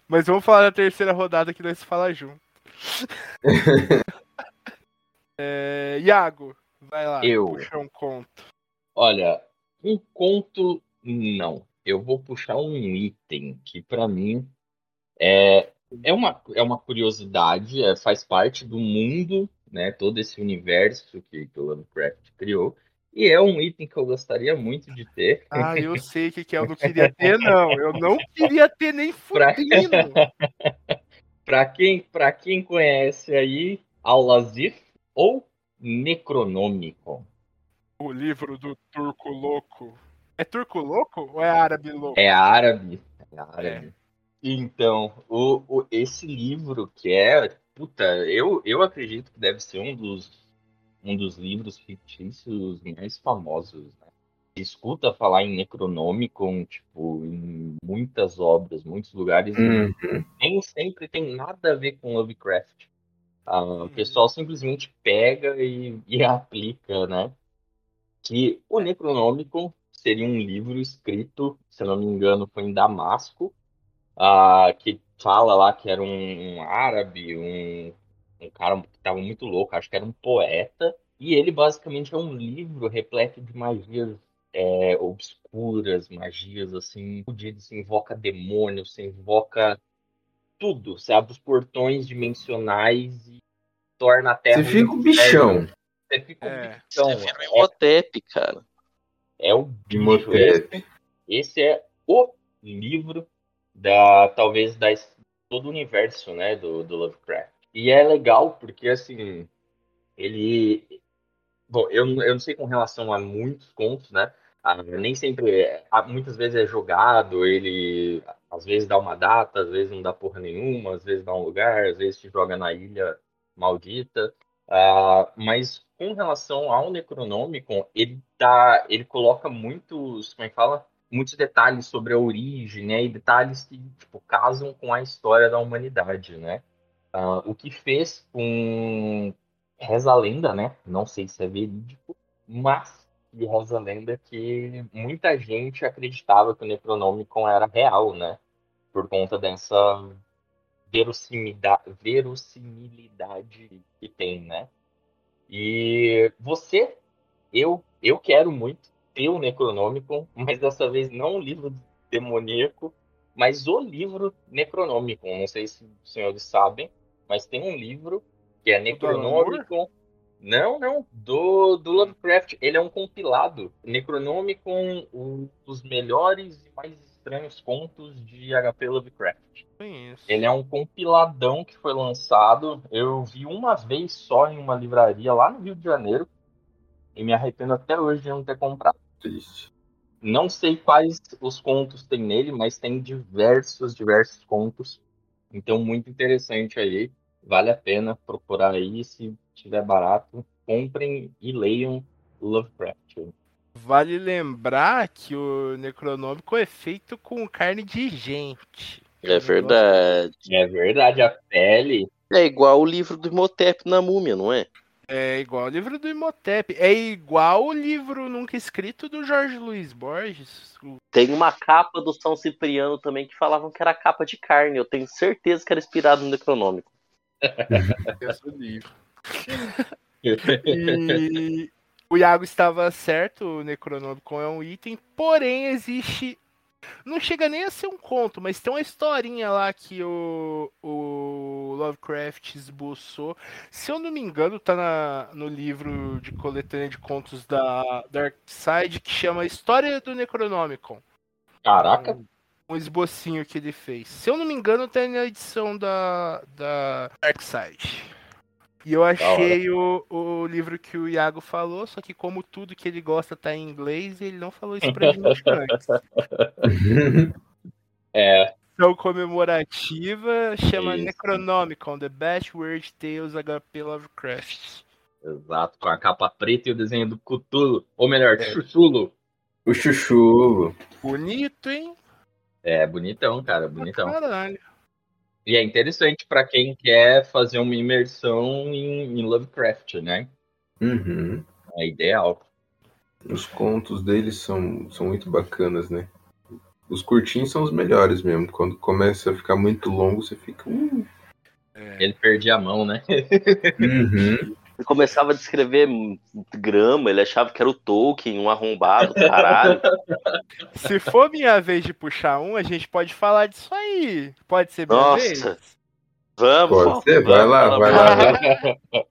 Mas vamos falar da terceira rodada que nós fala junto. é, Iago, vai lá. Eu. Puxa um conto. Olha, um conto, não. Eu vou puxar um item que pra mim é, é, uma, é uma curiosidade, é, faz parte do mundo, né? Todo esse universo que, que o Lovecraft criou. E é um item que eu gostaria muito de ter. Ah, eu sei o que, que é. Eu não queria ter, não. Eu não queria ter nem fudendo. Pra quem, pra quem conhece aí, Al-Lazif ou Necronômico. O livro do Turco Louco. É Turco Louco ou é Árabe Louco? É árabe. É árabe. Então, o, o- esse livro que é. Puta, eu, eu acredito que deve ser um dos, um dos livros fictícios mais famosos. Né? Escuta falar em Necronomicon, tipo, em muitas obras, muitos lugares. e Uhum. nem sempre tem nada a ver com Lovecraft. Ah, o pessoal simplesmente pega e, e aplica, né? Que o Necronômico seria um livro escrito, se não me engano, foi em Damasco, ah, que fala lá que era um, um árabe, um, um cara que estava muito louco, acho que era um poeta, e ele basicamente é um livro repleto de magias é, obscuras, magias assim, fodidas, você invoca demônios, você invoca tudo, você abre os portões dimensionais e torna a Terra. Você fica um o bichão. Você fica É. o bichão. Você vira um Imhotep, cara. É, é o bicho. Imhotep. Esse é o livro da talvez da todo o universo, né, do, do Lovecraft. E é legal porque assim, ele bom, eu, eu não sei com relação a muitos contos, né? Ah, nem sempre, é- ah, muitas vezes é jogado, ele às vezes dá uma data, às vezes não dá porra nenhuma, às vezes dá um lugar, às vezes te joga na ilha maldita. Ah, mas com relação ao Necronomicon, ele dá, ele coloca muitos, como é que fala? Muitos detalhes sobre a origem, né? E detalhes que, tipo, casam com a história da humanidade, né? Ah, o que fez com reza a lenda, né? Não sei se é verídico, mas reza a lenda que muita gente acreditava que o Necronomicon era real, né? Por conta dessa verossimilidade, verossimilidade que tem, né? E você, eu, eu quero muito o Necronomicon, mas dessa vez não o livro demoníaco, mas o livro Necronomicon. Não sei se os senhores sabem, mas tem um livro que é Necronomicon. Não, não, do, do Lovecraft. Ele é um compilado. Necronomicon, um dos melhores e mais estranhos contos de HP Lovecraft. Conheço. Ele é um compiladão que foi lançado. Eu vi uma vez só em uma livraria lá no Rio de Janeiro. E me arrependo até hoje de não ter comprado. Triste. Não sei quais os contos tem nele, mas tem diversos, diversos contos. Então, muito interessante aí. Vale a pena procurar aí. Se tiver barato, comprem e leiam Lovecraft. Vale lembrar que o Necronômico é feito com carne de gente. É verdade. É verdade, a pele. É igual o livro do Imhotep na múmia, não é? É igual o livro do Imhotep. É igual o livro nunca escrito do Jorge Luiz Borges. Tem uma capa do São Cipriano também que falavam que era capa de carne. Eu tenho certeza que era inspirado no Necronômico. E o Iago estava certo, o Necronômico é um item, porém existe. Não chega nem a ser um conto, mas tem uma historinha lá que o, o Lovecraft esboçou. Se eu não me engano, tá na, no livro de coletânea de contos da Dark Side que chama História do Necronomicon. Caraca, Um esbocinho que ele fez. Se eu não me engano, tá na edição da, da Dark Side. E eu achei o, o livro que o Iago falou, só que como tudo que ele gosta tá em inglês, ele não falou isso pra gente antes. É, Edição comemorativa chama Isso. Necronomicon, The Best Weird Tales HP Lovecraft. exato, com a capa preta e o desenho do Cthulhu, ou melhor, Chuchulo. o Chuchu. Bonito, hein? É, bonitão, cara, bonitão. Caralho. E é interessante pra quem quer fazer uma imersão em, em Lovecraft, né? Uhum. É ideal. Os contos deles são, são muito bacanas, né? Os curtinhos são os melhores mesmo. Quando começa a ficar muito longo, você fica. "Uh". Ele perdia a mão, né? Uhum. Ele começava a descrever grama, ele achava que era o Tolkien, um arrombado, caralho. Se for minha vez de puxar um, a gente pode falar disso aí. Pode ser minha Nossa. vez? Vamos, Pode ser, vamos, vai lá, vamos, vai vamos. lá.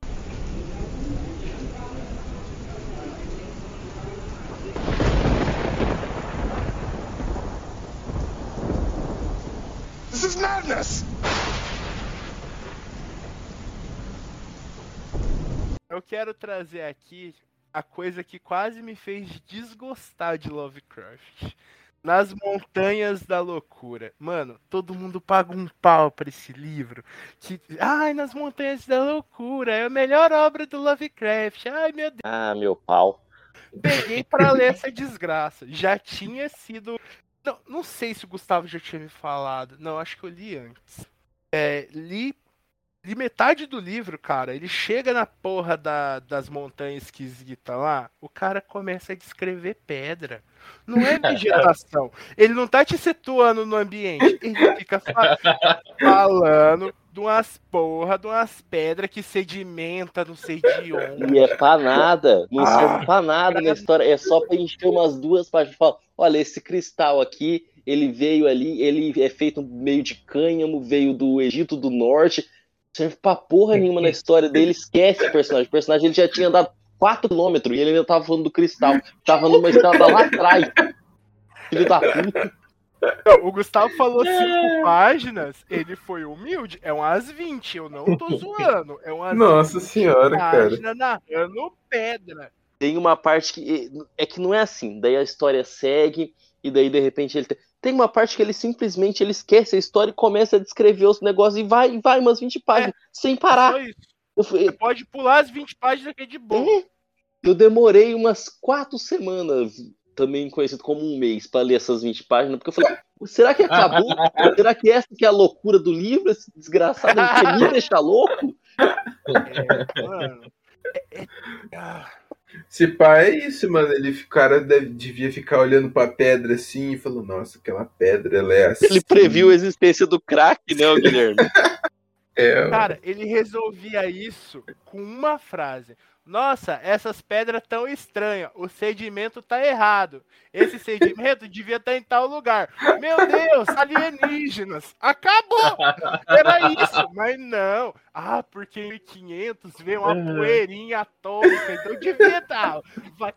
This is madness! Eu quero trazer aqui a coisa que quase me fez desgostar de Lovecraft. Nas Montanhas da Loucura. Mano, todo mundo paga um pau pra esse livro. Que, ai, Nas Montanhas da Loucura, é a melhor obra do Lovecraft. Ai, meu Deus. Ah, meu pau. Peguei pra ler essa desgraça. Já tinha sido. Não, não sei se o Gustavo já tinha me falado. Não, acho que eu li antes. É, li, li metade do livro, cara. Ele chega na porra da- das montanhas esquisitas lá. O cara começa a descrever pedra. Não é vegetação. Ele não tá te situando no ambiente. Ele fica fa- falando de umas porra, de umas pedras que sedimenta, não sei de onde. E é pra nada, não Ah, serve pra nada na história, é só pra encher umas duas páginas. Fala, olha, esse cristal aqui, ele veio ali, ele é feito meio de cânhamo, veio do Egito do Norte, serve pra porra nenhuma na história dele, esquece o personagem. O personagem ele já tinha andado 4 km e ele ainda tava falando do cristal, tava numa estrada lá atrás. Filho da puta. Não, o Gustavo falou cinco páginas, ele foi humilde. É umas 20, eu não tô zoando. É umas Nossa senhora, cara. páginas narrando pedra. Tem uma parte que. É que não é assim. Daí a história segue, e daí de repente ele. Tem, tem uma parte que ele simplesmente ele esquece a história e começa a descrever os negócios e vai, e vai umas 20 páginas, sem Só parar. isso. Eu, fui- Você pode pular as 20 páginas que é de boa. É, eu demorei umas quatro semanas, também conhecido como um mês, pra ler essas 20 páginas, porque eu falei, será que acabou? será que essa que é a loucura do livro? Esse desgraçado ele quer me deixar louco? É, mano. É- é- ah, Se pá, é isso, mano. Ele, o cara deve- devia ficar olhando pra pedra assim e falando, nossa, aquela pedra, ela é assim. Ele previu a existência do crack, né, Guilherme? É, Cara, ele resolvia isso com uma frase. Nossa, essas pedras tão estranhas. O sedimento tá errado. Esse sedimento devia estar em tal lugar. Meu Deus, alienígenas. Acabou. Era isso, mas não. Ah, porque em 1500 veio uma poeirinha atômica, então devia estar.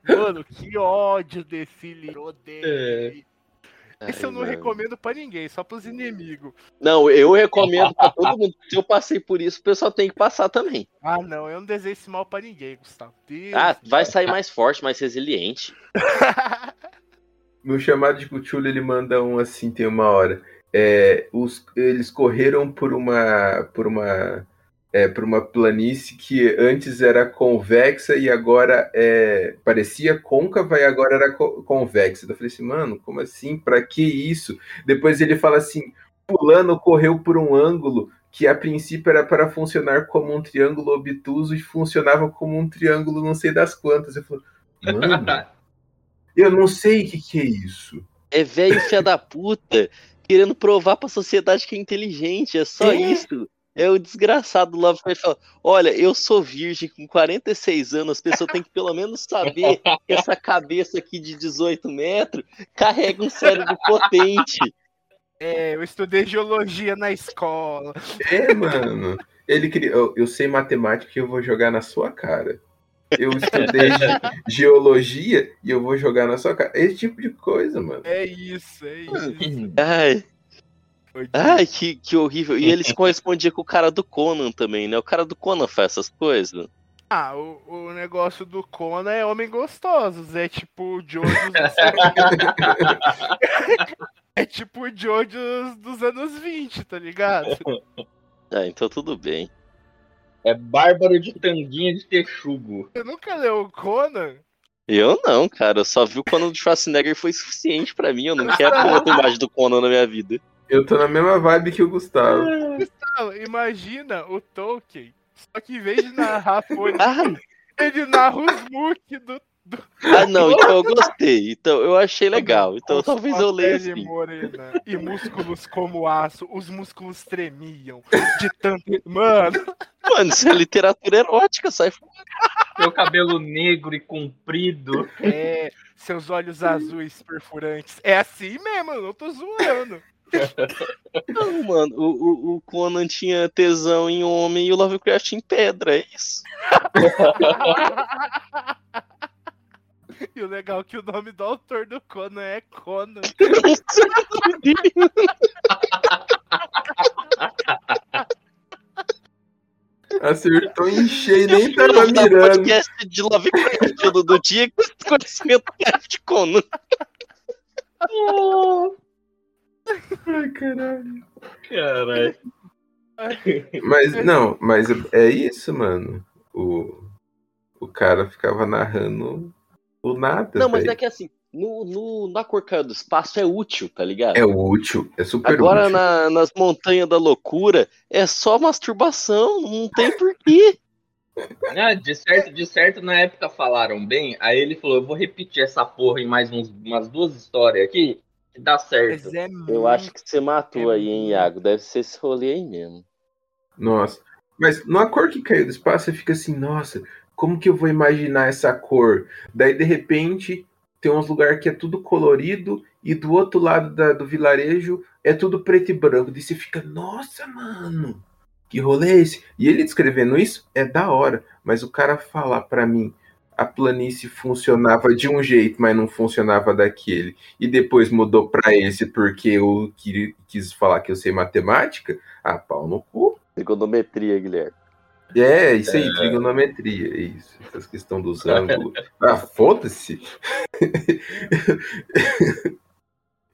Mano, que ódio desse livro. Odeio. Esse eu não mano. recomendo pra ninguém, só pros inimigos. Não, eu recomendo pra todo mundo. Se eu passei por isso, o pessoal tem que passar também. Ah, não, eu não desejo esse mal pra ninguém, Gustavo. Deus Ah, vai sair mais forte, mais resiliente. No chamado de Cthulhu ele manda um assim, tem uma hora. É, os, eles correram por uma por uma é, por uma planície que antes era convexa e agora é, parecia côncava e agora era co- convexa. Eu falei assim, mano, como assim? Pra que isso? Depois ele fala assim, pulando correu por um ângulo que a princípio era para funcionar como um triângulo obtuso e funcionava como um triângulo não sei das quantas. Eu falei, mano, eu não sei o que, que é isso. É velho fé da puta, querendo provar pra sociedade que é inteligente, é só É. isso. É o desgraçado Lovecraft fala, olha, eu sou virgem com 46 anos, as pessoas têm que pelo menos saber que essa cabeça aqui de 18 metros carrega um cérebro potente. É, eu estudei geologia na escola. É, mano. Ele queria. Eu, eu sei matemática e eu vou jogar na sua cara. Eu estudei ge- geologia e eu vou jogar na sua cara. Esse tipo de coisa, mano. É isso, é isso. Ai, Ai, que, que horrível. E eles correspondiam com o cara do Conan também, né? O cara do Conan faz essas coisas. Ah, o, o negócio do Conan é homem gostosos. É tipo o Jojo. é tipo o Jojo dos anos 20, tá ligado? Ah, então tudo bem. É bárbaro de tanguinha de texugo. Você nunca leu o Conan? Eu não, cara. Eu só vi o Conan do Schwarzenegger foi suficiente pra mim. Eu não quero outra imagem do Conan na minha vida. Eu tô na mesma vibe que o Gustavo. Gustavo, imagina o Tolkien. Só que em vez de narrar folha, Ah, ele narra os Mook do. ah, não, então eu gostei. Então eu achei legal. Então com talvez eu leia assim. morena e músculos como aço. Os músculos tremiam de tanto. Mano, Mano, isso é literatura erótica, sai fora. Seu cabelo negro e comprido. é. Seus olhos azuis perfurantes. É assim mesmo, eu não tô zoando. Não, mano. O, o, o Conan tinha tesão em homem e o Lovecraft em pedra, é isso. E o legal é que o nome do autor do Conan é Conan. Acertou em cheio, nem Eu tava mirando. podcast de Lovecraft do, do dia com esse conhecimento de Conan. Ai, caralho. Caralho. Mas, não, mas é isso, mano. O, o cara ficava narrando o nada. Não, mas é que assim, no, no, na Corcada do Espaço é útil, tá ligado? É útil, é super Agora útil. na- nas Montanhas da Loucura é só masturbação, não tem porquê. Ah, de, certo, de certo, na época falaram bem. Aí ele falou: Eu vou repetir essa porra em mais uns, umas duas histórias aqui. Que dá certo. Mas é Eu acho que você matou É aí, hein, Iago? Deve ser esse rolê aí mesmo. Nossa. Mas numa cor que caiu do espaço, você fica assim, nossa, como que eu vou imaginar essa cor? Daí, de repente, tem uns lugares que é tudo colorido e do outro lado da- do vilarejo é tudo preto e branco. Daí você fica, nossa, mano, que rolê é esse? E ele descrevendo isso é da hora, mas o cara falar pra mim a planície funcionava de um jeito, mas não funcionava daquele, e depois mudou pra esse porque eu quis, falar que eu sei matemática, ah, pau no cu. Trigonometria, Guilherme. É, isso aí, trigonometria, é isso. Essas questões dos ângulos. Ah, foda-se.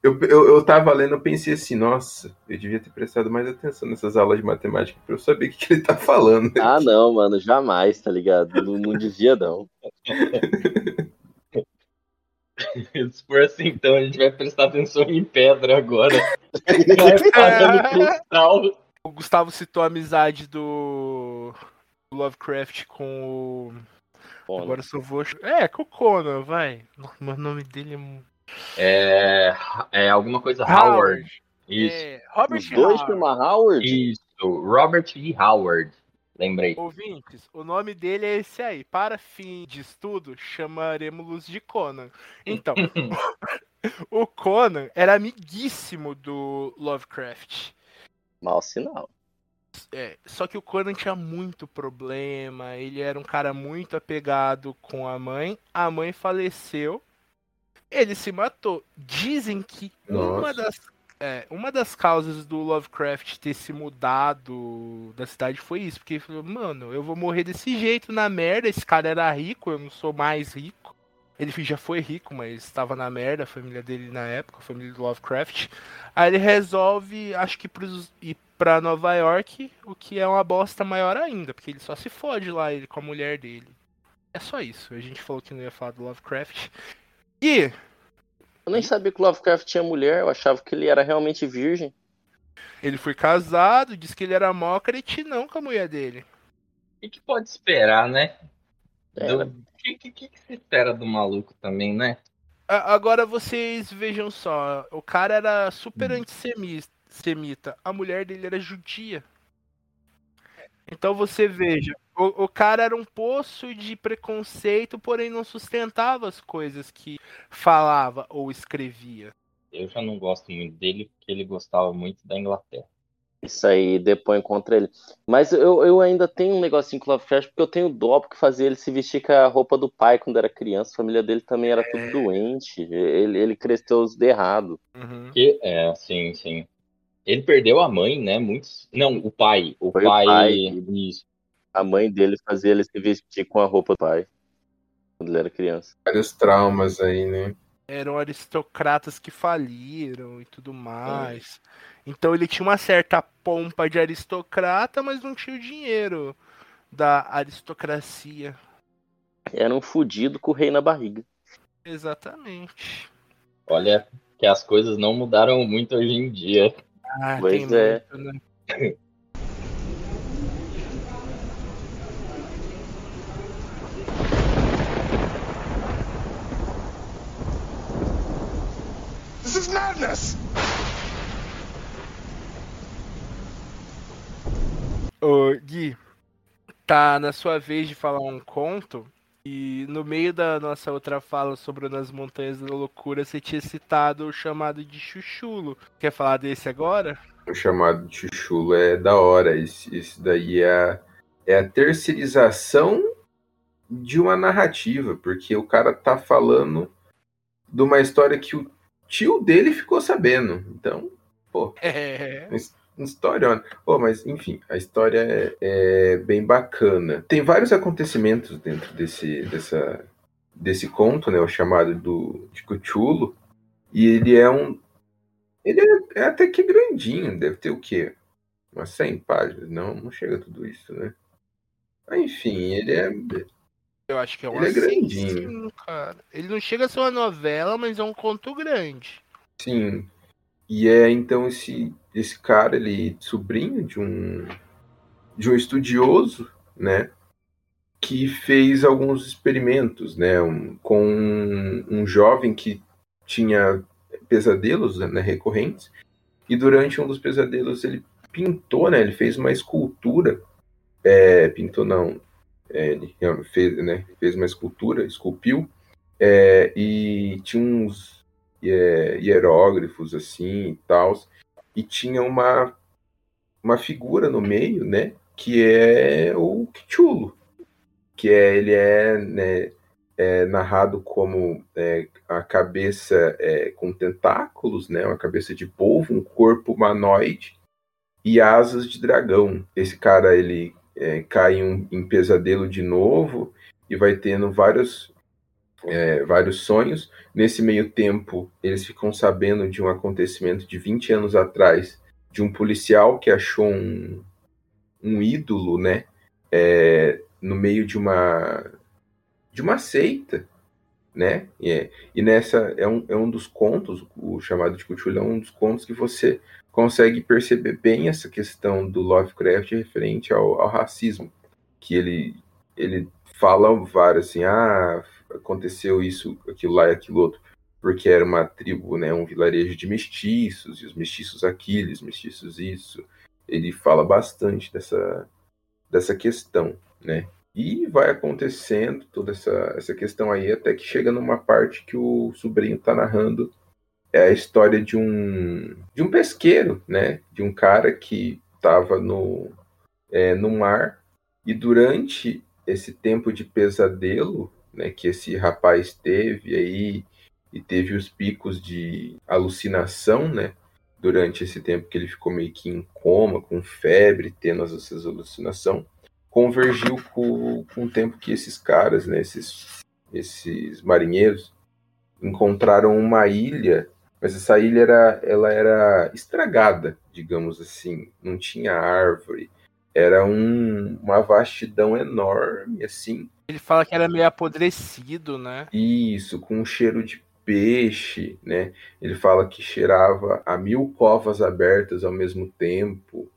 Eu, eu, eu tava lendo, eu pensei assim, nossa, eu devia ter prestado mais atenção nessas aulas de matemática pra eu saber o que, que ele tá falando. Ah, não, mano, jamais, tá ligado? Não, não devia, não. Se for assim, então a gente vai prestar atenção em pedra agora. Vai cristal. O Gustavo citou a amizade do Lovecraft com o. Bom, Agora eu só vou. É, com o Conan, vai. O nome dele é. É, é alguma coisa Howard. Isso. É, Robert os dois Howard. chamam Howard? Isso. Robert E. Howard. Lembrei. Ouvintes, o nome dele é esse aí. Para fim de estudo, chamaremos de Conan. Então, o Conan era amiguíssimo do Lovecraft. Mau sinal. É, só que o Conan tinha muito problema. Ele era um cara muito apegado com a mãe. A mãe faleceu. Ele se matou. Dizem que uma das, é, uma das causas do Lovecraft ter se mudado da cidade foi isso. Porque ele falou, mano, eu vou morrer desse jeito na merda. Esse cara era rico, eu não sou mais rico. Ele já foi rico, mas estava na merda, a família dele na época, a família do Lovecraft. Aí ele resolve, acho que pros, ir pra Nova York, o que é uma bosta maior ainda, porque ele só se fode lá, ele com a mulher dele. É só isso. A gente falou que não ia falar do Lovecraft. E Eu nem sabia que o Lovecraft tinha mulher, eu achava que ele era realmente virgem. ele foi casado, disse que ele era mó cretinão com a mulher dele. O que, que pode esperar, né? É, Do- O que, que, que se espera do maluco também, né? Agora vocês vejam só, o cara era super antissemita, a mulher dele era judia. Então você veja, o, o cara era um poço de preconceito, porém não sustentava as coisas que falava ou escrevia. Eu já não gosto muito dele, porque ele gostava muito da Inglaterra. Isso aí depõe contra ele. Mas eu, eu ainda tenho um negocinho com o Lovecraft, porque eu tenho dó porque fazia ele se vestir com a roupa do pai quando era criança. A família dele também era tudo doente. Ele, ele cresceu de errado. Uhum. Que, é, sim, sim. Ele perdeu a mãe, né? Muitos. Não, o pai. O Foi pai. o pai. Isso. A mãe dele fazia ele se vestir com a roupa do pai. Quando ele era criança. Vários traumas aí, né? Eram aristocratas que faliram e tudo mais. Então ele tinha uma certa pompa de aristocrata, mas não tinha o dinheiro da aristocracia. Era um fudido com o rei na barriga. Exatamente. Olha que as coisas não mudaram muito hoje em dia. Ah, Pois tem é. muito, né? This is madness! Ô, Gui, tá na sua vez de falar um conto. E no meio da nossa outra fala sobre Nas Montanhas da Loucura, você tinha citado o chamado de Chuchulo. Quer falar desse agora? O chamado de chuchulo é da hora. Esse, esse daí é a, é a terceirização de uma narrativa, porque o cara tá falando de uma história que o tio dele ficou sabendo. Então, pô, É. história. Pô, mas enfim, a história é, é bem bacana. Tem vários acontecimentos dentro desse, dessa, desse conto, né? O chamado do de Cthulhu. E ele é um. Ele é, é até que grandinho, deve ter o quê? Umas 100 páginas? Não, não chega a tudo isso, né? Mas, enfim, ele é. Eu acho que é um Ele é assim, grandinho. sim, cara. Ele não chega a ser uma novela, mas é um conto grande. Sim. E é então esse esse cara, ele sobrinho de um de um estudioso, né, que fez alguns experimentos, né, um- com um, um jovem que tinha pesadelos né, recorrentes e durante um dos pesadelos ele pintou, né, ele fez uma escultura, é, pintou não, é, ele fez, né, fez uma escultura, esculpiu é, e tinha uns é, hieróglifos assim e tal, e tinha uma uma figura no meio, né, que é o Cthulhu, que é ele é, né, é narrado como é, a cabeça é, com tentáculos, né, uma cabeça de polvo, um corpo humanoide e asas de dragão. Esse cara ele é, cai um- em pesadelo de novo e vai tendo vários é, vários sonhos. Nesse meio tempo, eles ficam sabendo de um acontecimento de 20 anos atrás, de um policial que achou um, um ídolo, né, é, no meio de uma de uma seita, né? E, é- e nessa é um, é um dos contos, o chamado de Cthulhu é um dos contos que você consegue perceber bem essa questão do Lovecraft referente ao, ao racismo, que ele ele fala vários assim, ah, aconteceu isso, aquilo lá e aquilo outro, porque era uma tribo, né, um vilarejo de mestiços, e os mestiços aquilo, os mestiços isso. Ele fala bastante dessa, dessa questão, né? E vai acontecendo toda essa, essa questão aí, até que chega numa parte que o sobrinho está narrando é a história de um de um pesqueiro, né? De um cara que estava no é, no mar e durante esse tempo de pesadelo, né, que esse rapaz teve aí e teve os picos de alucinação, né? Durante esse tempo que ele ficou meio que em coma, com febre, tendo essas alucinações, convergiu com, com o tempo que esses caras, né, esses, esses marinheiros, encontraram uma ilha, mas essa ilha era, ela era estragada, digamos assim, não tinha árvore, era um, uma vastidão enorme, assim, Ele fala que era meio apodrecido, né? isso, com um cheiro de peixe, né? Ele fala que cheirava a mil covas abertas ao mesmo tempo.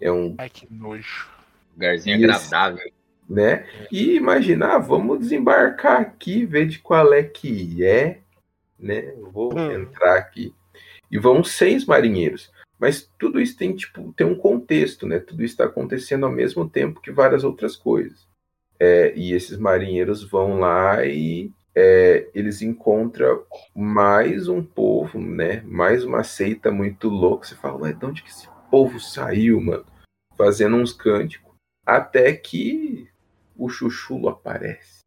É um, Ai, que nojo. Lugarzinho Isso. agradável. né? E imaginar, vamos desembarcar aqui, ver de qual é que é, né? Eu vou Hum. entrar aqui. E vão seis marinheiros. Mas tudo isso tem, tipo, tem um contexto, né? Tudo isso está acontecendo ao mesmo tempo que várias outras coisas. É, e esses marinheiros vão lá e é, eles encontram mais um povo, né? Mais uma seita muito louca. Você fala, ué, de onde que esse povo saiu, mano? Fazendo uns cânticos. Até que o Chuchulo aparece.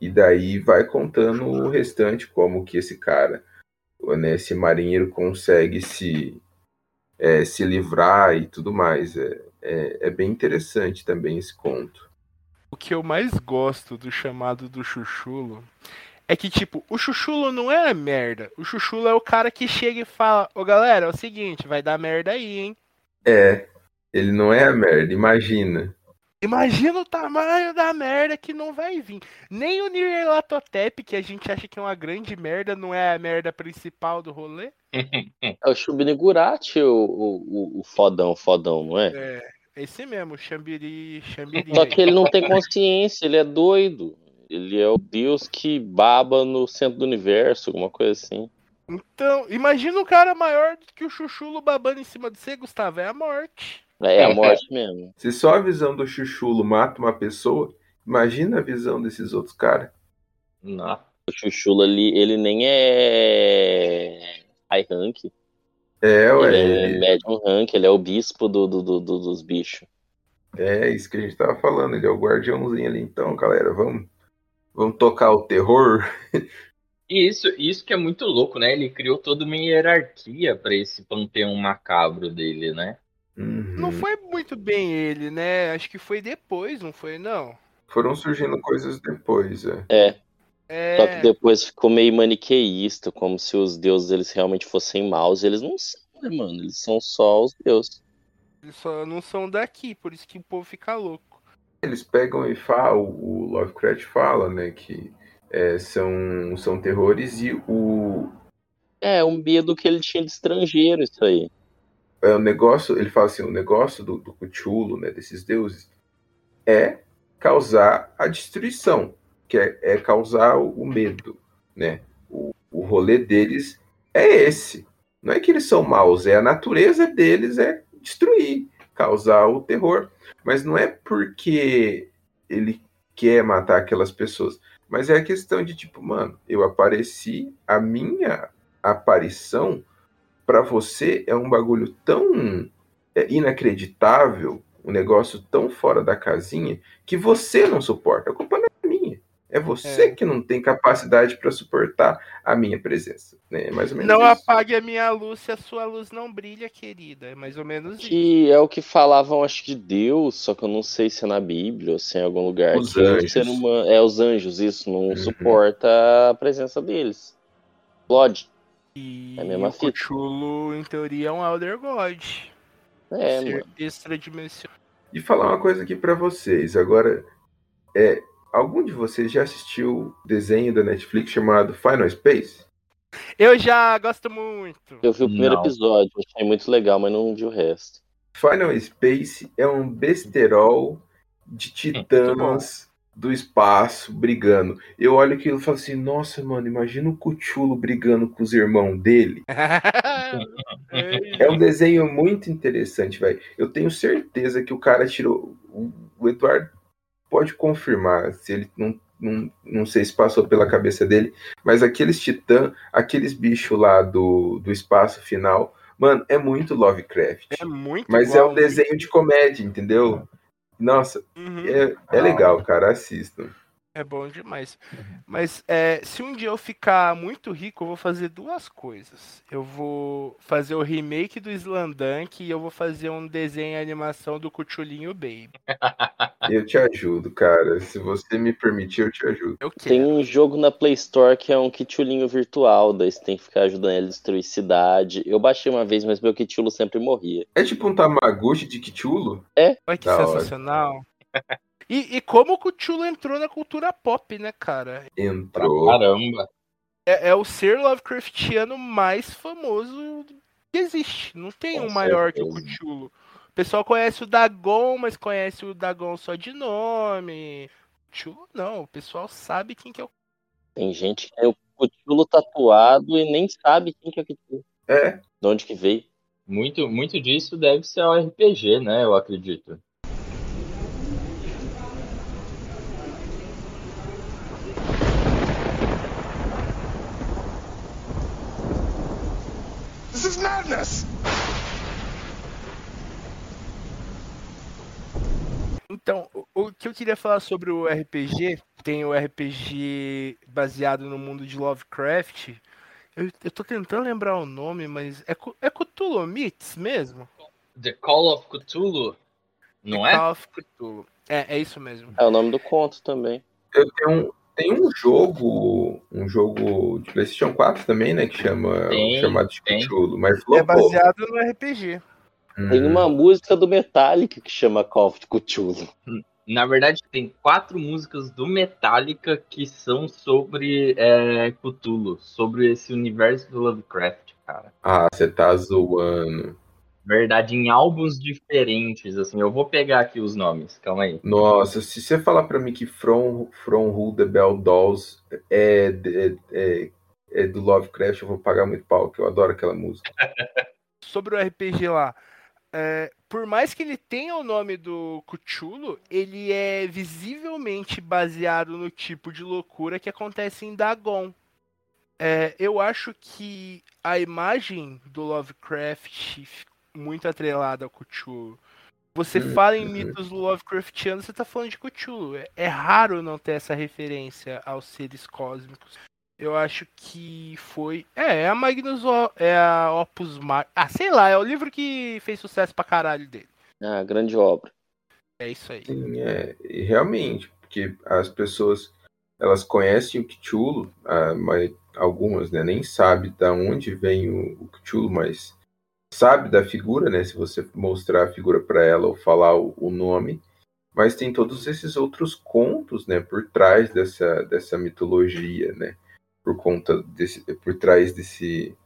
E daí vai contando o restante, como que esse cara, né, esse marinheiro consegue se é, se livrar e tudo mais. É, é, é bem interessante também esse conto. O que eu mais gosto do chamado do Chuchulo é que, tipo, o Chuchulo não é merda. O Chuchulo é o cara que chega e fala: Ô galera, é o seguinte, vai dar merda aí, hein? É, ele não é a merda, imagina. Imagina o tamanho da merda que não vai vir. Nem o Nirlatotep, que a gente acha que é uma grande merda, não é a merda principal do rolê. É o Shubinigurati, o, o, o fodão, fodão, não é? É, esse mesmo, Xambiri, Xambiri. Só que ele não tem consciência, ele é doido. Ele é o deus que baba no centro do universo, alguma coisa assim. Então, imagina um cara maior do que o Chuchulo babando em cima de você, Gustavo. É a morte. É a morte mesmo. Se só a visão do Chuchulo mata uma pessoa, imagina a visão desses outros caras. Não. O Chuchulo ali, ele nem é high rank. É, ué. Ele é medium rank, ele é o bispo do, do- do- do- dos bichos. É isso que a gente tava falando, ele é o guardiãozinho ali. Então, galera, vamos, vamos tocar o terror. E isso, isso que é muito louco, né? Ele criou toda uma hierarquia pra esse panteão macabro dele, né? Uhum. Não foi muito bem ele, né? Acho que foi depois, não foi, não? Foram surgindo coisas depois, é. É, É. só que depois ficou meio maniqueísta, como se os deuses eles realmente fossem maus. e Eles não são, né, mano? Eles são só os deuses. Eles só não são daqui, por isso que o povo fica louco. Eles pegam e falam, o Lovecraft fala, né, que é, são, são terrores e o, É, um medo que ele tinha de estrangeiro, isso aí. É, o negócio, ele fala assim, o negócio do, do Cthulhu, né, desses deuses, é causar a destruição, que é, é causar o, o medo, né? O, o rolê deles é esse. Não é que eles são maus, é a natureza deles é destruir, causar o terror. Mas não é porque ele quer matar aquelas pessoas, mas é a questão de tipo, mano, eu apareci, a minha aparição para você é um bagulho tão é, inacreditável, um negócio tão fora da casinha, que você não suporta. A culpa não é minha. É você É. que não tem capacidade para suportar a minha presença. Né? É mais ou menos Não isso. apague a minha luz se a sua luz não brilha, querida. É mais ou menos isso. Que é o que falavam, acho, de Deus, só que eu não sei se é na Bíblia ou se é em algum lugar. Os que anjos. ser humano, é, os anjos, isso, não Uhum. suporta a presença deles. Explode. E É a mesma o fita. Cthulhu, em teoria, é um Elder God. É, ser mano. extradimensional. E falar uma coisa aqui para vocês. Agora, é, algum de vocês já assistiu o desenho da Netflix chamado Final Space? Eu já gosto muito. Eu vi o primeiro Não. episódio, achei muito legal, mas não vi o resto. Final Space é um besterol de titãs do espaço brigando. Eu olho aquilo e falo assim: nossa, mano, imagina o Cthulhu brigando com os irmãos dele. É um desenho muito interessante, velho. Eu tenho certeza que o cara tirou. O Eduardo pode confirmar se ele não. Não, não sei se passou pela cabeça dele, mas aqueles titãs, aqueles bichos lá do, do espaço final, mano, é muito Lovecraft. É muito Mas é igual, um desenho de comédia, entendeu? Nossa, Uhum. é, é legal, cara. Assistam. É bom demais. Mas é, se um dia eu ficar muito rico, eu vou fazer duas coisas. Eu vou fazer o remake do Slandunk e eu vou fazer um desenho e animação do Cuchulinho Baby. Eu te ajudo, cara. Se você me permitir, eu te ajudo. Eu Tem um jogo na Play Store que é um kitulinho virtual, daí você tem que ficar ajudando ele a destruir cidade. Eu baixei uma vez, mas meu kitulo sempre morria. É tipo um Tamagotchi de Kitulo? Olha que Da hora. E, e como o Cthulhu entrou na cultura pop, né, cara? Entrou. caramba. É, é o ser Lovecraftiano mais famoso que existe. Não tem Com um maior que o certeza. Cthulhu. O pessoal conhece o Dagon, mas conhece o Dagon só de nome. Cthulhu não, o pessoal sabe quem que é o Tem gente que tem o kitulo tatuado e nem sabe quem que é o kitulo. É. De onde que veio. Muito, muito disso deve ser o RPG, né? Eu acredito. This is madness! Então, o, o que eu queria falar sobre o RPG, tem o RPG baseado no mundo de Lovecraft, Eu, eu tô tentando lembrar o nome, mas é, é Cthulhu Myths mesmo? The Call of Cthulhu, não The é? Call of Cthulhu. É, é isso mesmo. É o nome do conto também. Eu tenho um, tem um jogo, um jogo de PlayStation 4 também, né, que chama Tem, chamado de tem. Cthulhu, mas É baseado no RPG. Tem Hum. uma música do Metallica que chama Call of Cthulhu. Na verdade, tem quatro músicas do Metallica que são sobre é, Cthulhu, sobre esse universo do Lovecraft, cara. Ah, você tá zoando. Verdade, em álbuns diferentes, assim. Eu vou pegar aqui os nomes, calma aí. Nossa, se você falar pra mim que From, From Who the Bell Dolls é, é, é, é do Lovecraft, eu vou pagar muito pau, que eu adoro aquela música. Sobre o RPG lá. É, por mais que ele tenha o nome do Cthulhu, ele é visivelmente baseado no tipo de loucura que acontece em Dagon. É, eu acho que a imagem do Lovecraft muito atrelada ao Cthulhu. Você fala em mitos Lovecraftianos, você tá falando de Cthulhu. É, é raro não ter essa referência aos seres cósmicos. Eu acho que foi. É, é a Magnus. O- É a Opus Mar. Ah, sei lá, é o livro que fez sucesso pra caralho dele. Ah, grande obra. É isso aí. Sim, é, e realmente, porque as pessoas, elas conhecem o Cthulhu, ah, mas algumas, né, nem sabem da onde vem o, o Cthulhu, mas sabe da figura, né, se você mostrar a figura para ela ou falar o, o nome, mas tem todos esses outros contos, né, por trás dessa, dessa mitologia, né, por conta desse, por trás desse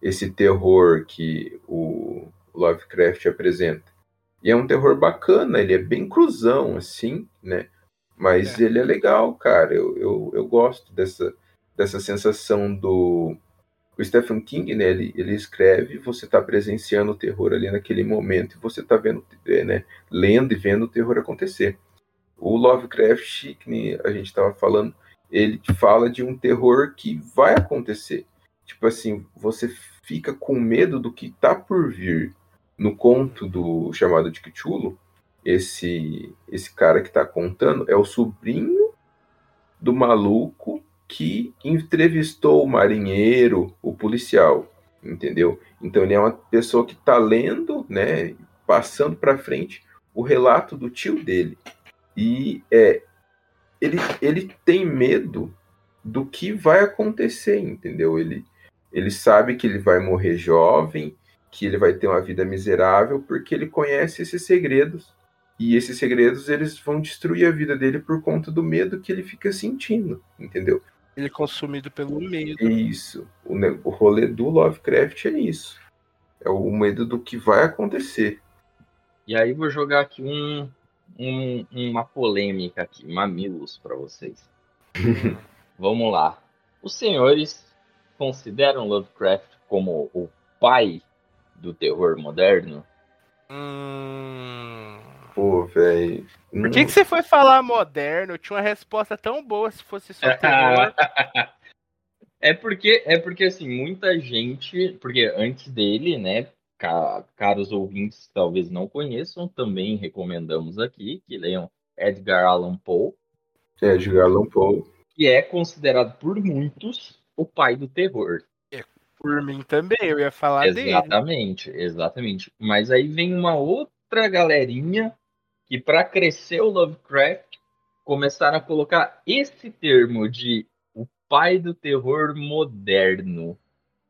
esse terror que o Lovecraft apresenta. E é um terror bacana, ele é bem cruzão, assim, né? Mas É. ele é legal, cara. Eu, eu, eu gosto dessa, dessa sensação do. O Stephen King, né? Ele, ele escreve, você tá presenciando o terror ali naquele momento e você tá vendo, é, né? Lendo e vendo o terror acontecer. O Lovecraft, que a gente tava falando, ele fala de um terror que vai acontecer. Tipo assim, você fica com medo do que tá por vir no conto do chamado de Cthulhu, esse esse cara que tá contando é o sobrinho do maluco que entrevistou o marinheiro, o policial, entendeu? Então ele é uma pessoa que tá lendo, né, passando para frente o relato do tio dele. E é ele ele tem medo do que vai acontecer, entendeu? Ele ele sabe que ele vai morrer jovem, que ele vai ter uma vida miserável porque ele conhece esses segredos e esses segredos eles vão destruir a vida dele por conta do medo que ele fica sentindo, entendeu? Ele é consumido pelo medo. Isso. O, o rolê do Lovecraft é isso. É o medo do que vai acontecer. E aí vou jogar aqui um, um- uma polêmica aqui, mamilos pra vocês. Vamos lá. Os senhores consideram Lovecraft como o pai do terror moderno? Hum... Pô, velho. Por que, que você foi falar moderno? Eu tinha uma resposta tão boa se fosse só terror. É porque, é porque assim, muita gente, porque antes dele, né, caros ouvintes talvez não conheçam, também recomendamos aqui que leiam Edgar Allan Poe, É, de Garland Poe. que é considerado por muitos o pai do terror. Por mim também, eu ia falar dele. Exatamente, exatamente. Mas aí vem uma outra galerinha que para crescer o Lovecraft começaram a colocar esse termo de o pai do terror moderno.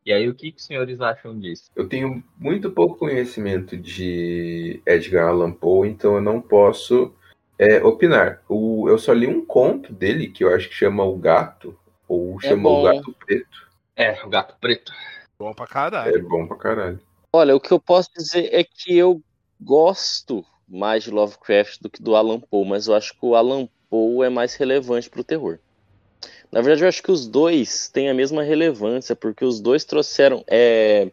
E aí o que, que os senhores acham disso? Eu tenho muito pouco conhecimento de Edgar Allan Poe, então eu não posso é, opinar. O, eu só li um conto dele que eu acho que chama O Gato, ou chama O bom. Gato Preto. É, o gato preto. Bom pra caralho. É bom pra caralho. Olha, o que eu posso dizer é que eu gosto mais de Lovecraft do que do Alan Poe, mas eu acho que o Alan Poe é mais relevante pro terror. Na verdade, eu acho que os dois têm a mesma relevância, porque os dois trouxeram é,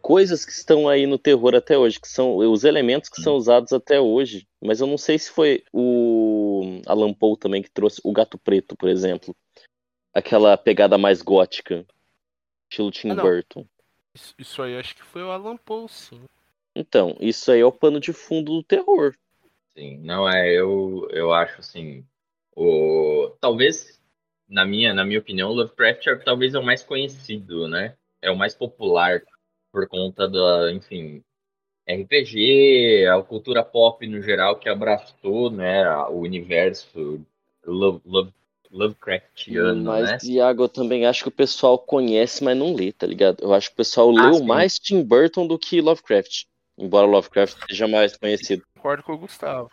coisas que estão aí no terror até hoje, que são os elementos que são usados até hoje. Mas eu não sei se foi o Alan Poe também que trouxe o Gato Preto, por exemplo. Aquela pegada mais gótica, estilo Tim Ah. Burton. Isso, isso aí acho que foi o Alan Poe, sim. Então, isso aí é o pano de fundo do terror. Sim, não é, eu, eu acho assim, o, talvez na minha, na minha opinião, Lovecraft é, talvez é o mais conhecido, né? É o mais popular por conta da, enfim, RPG, a cultura pop no geral que abraçou, né, o universo Love, Love, Lovecraftiano, Mas, né? Iago, eu também acho que o pessoal conhece, mas não lê, tá ligado? Eu acho que o pessoal Ah, leu sim. mais Tim Burton do que Lovecraft. Embora Lovecraft seja mais conhecido. Concordo com o Gustavo.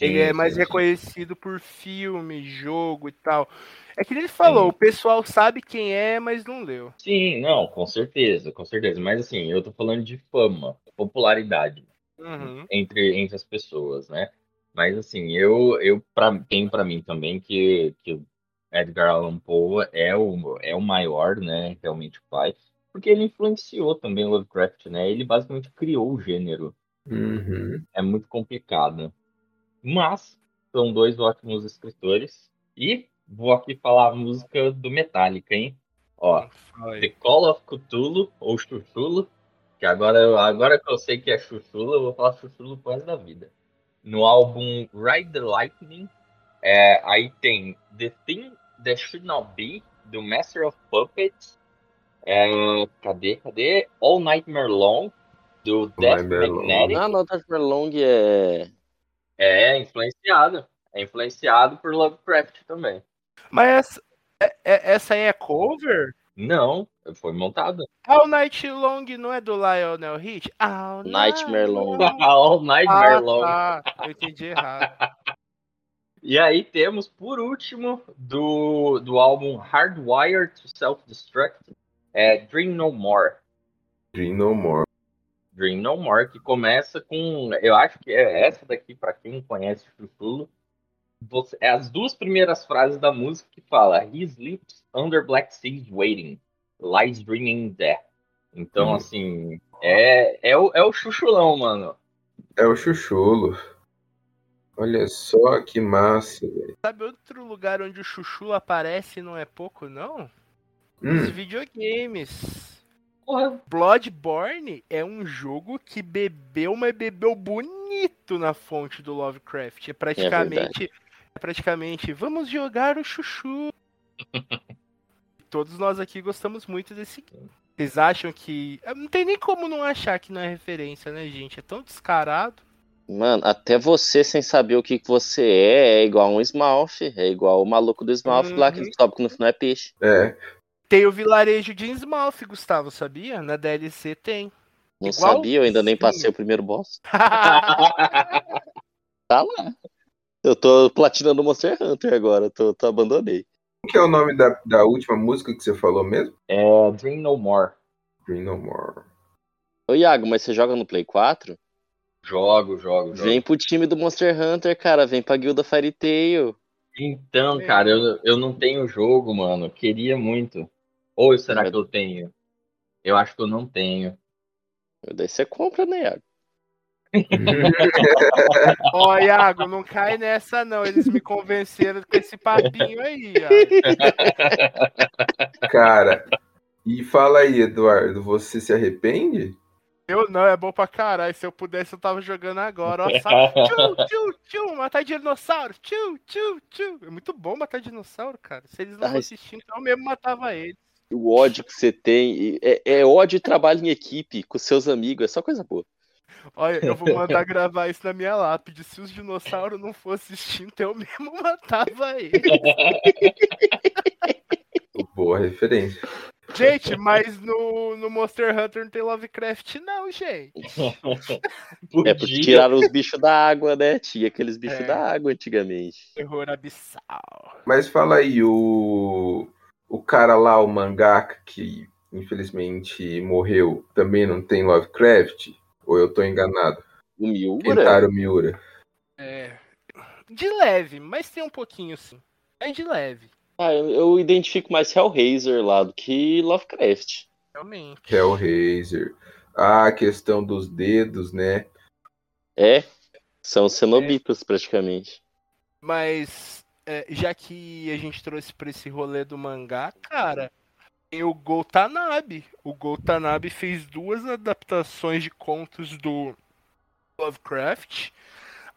Ele é mais reconhecido por filme, jogo e tal. É que nem ele falou, Sim. o pessoal sabe quem é, mas não leu. Sim, não, com certeza, com certeza. Mas assim, eu tô falando de fama, popularidade Uhum. entre, entre as pessoas, né? Mas assim, eu, eu pra, tenho pra mim também que, que o Edgar Allan Poe é o, é o maior, né? Realmente o pai. Porque ele influenciou também o Lovecraft, né? Ele basicamente criou o gênero. Uhum. É muito complicado. Mas são dois ótimos escritores. E vou aqui falar a música do Metallica, hein? Ó. The Call of Cthulhu, ou Chuchulo, que agora, eu- agora que eu sei que é Chuchulo, eu vou falar Chuchulo pro resto da vida. No álbum Ride the Lightning, é, aí tem The Thing That Should Not Be, do Master of Puppets. É, cadê, cadê? All Nightmare Long, do Death Nightmare Long. Magnetic. Ah, não, Nightmare Long é. É, influenciado. É influenciado por Lovecraft também. Mas essa, é- é- essa aí é cover? Não, foi montado. All Night Long não é do Lionel Rich? All Nightmare Long. All Nightmare Ah, Long. tá. Eu entendi errado. E aí temos, por último, do, do álbum Hardwired to Self-Destruct, é Dream No More. Dream No More. Dream No More, que começa com. Eu acho que é essa daqui, pra quem conhece Chuchulo. Você, é as duas primeiras frases da música que fala He sleeps under black seas waiting, lies dreaming death. Então, Uhum. assim, é, é, o, é o chuchulão, mano. É o Chuchulo. Olha só que massa, velho. Sabe outro lugar onde o Chuchu aparece e não é pouco, não? Os Hum, videogames. Porra, Bloodborne é um jogo que bebeu, mas bebeu bonito na fonte do Lovecraft. É praticamente. É, praticamente. Vamos jogar o Chuchu. Todos nós aqui gostamos muito desse game. Vocês acham que. Não tem nem como não achar que não é referência, né, gente? É tão descarado. Mano, até você sem saber o que, que você é, é igual um Smalf. É igual o maluco do Smalf lá que Uhum. descobre que no final é peixe. é. Tem o vilarejo de Innsmouth, Gustavo, sabia? Na DLC tem. Não Igual- sabia, eu ainda nem Sim. passei o primeiro boss. Tá lá. Eu tô platinando Monster Hunter agora, tô, tô abandonei. Qual que é o nome da, da última música que você falou mesmo? é Dream No More. Dream No More. Ô Iago, mas você joga no Play 4? Jogo, jogo, jogo. Vem pro time do Monster Hunter, cara. Vem pra guilda Fairy Tail. Então, cara, eu, eu não tenho jogo, mano. Queria muito. Ou será que eu tenho? Eu acho que eu não tenho. Daí você compra, né, Iago? Ó, Iago, não cai nessa, não. Eles me convenceram com esse papinho aí, Iago. Cara, e fala aí, Eduardo, você se arrepende? Eu não, é bom pra caralho. Se eu pudesse, eu tava jogando agora. Ó, sabe? Tchu, tchu, tchu, matar dinossauro. Tchu, tchu, tchu. É muito bom matar dinossauro, cara. Se eles não Ai. assistindo, então eu mesmo matava eles. O ódio que você tem. É, é ódio e trabalho em equipe com seus amigos. É só coisa boa. Olha, eu vou mandar gravar isso na minha lápide. Se os dinossauros não fossem extintos, eu mesmo matava eles. Boa referência. Gente, mas no, no Monster Hunter não tem Lovecraft, não, gente. É porque tiraram os bichos da água, né? Tinha aqueles bichos É. da água antigamente. Terror abissal. Mas fala aí, o, o cara lá, o mangaka, que infelizmente morreu, também não tem Lovecraft? Ou eu tô enganado? O Miura? Kentaro Miura. É. De leve, mas tem um pouquinho sim. É de leve, Ah, eu, eu identifico mais Hellraiser lá do que Lovecraft. realmente. Hellraiser. Ah, a questão dos dedos, né? É, são cenobitas praticamente. Mas é, já que a gente trouxe pra esse rolê do mangá, cara, tem o Goltanabe. O Goltanabe fez duas adaptações de contos do Lovecraft.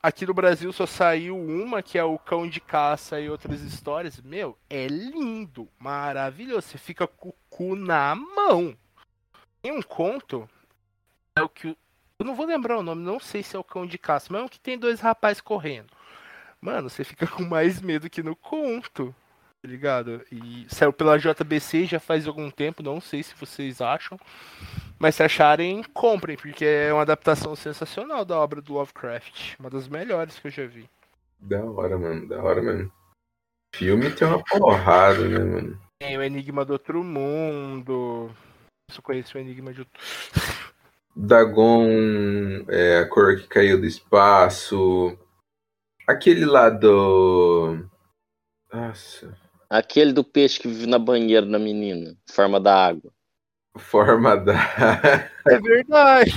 Aqui no Brasil só saiu uma, que é o Cão de Caça e outras histórias. Meu, é lindo, maravilhoso. Você fica com o cu na mão. Tem um conto, é o que. Eu não vou lembrar o nome, não sei se é o Cão de Caça, mas é um que tem dois rapazes correndo. Mano, você fica com mais medo que no conto. Tá ligado? E saiu pela JBC já faz algum tempo, não sei se vocês acham. Mas se acharem, comprem, porque é uma adaptação sensacional da obra do Lovecraft. Uma das melhores que eu já vi. Da hora, mano, da hora mesmo. Filme tem uma porrada, né, mano? Tem o Enigma do Outro Mundo. Eu só conheço o Enigma de Outro Dagon, é, a cor que caiu do espaço. Aquele lá do. Nossa. Aquele do peixe que vive na banheira da menina, forma da água. Forma da. É verdade.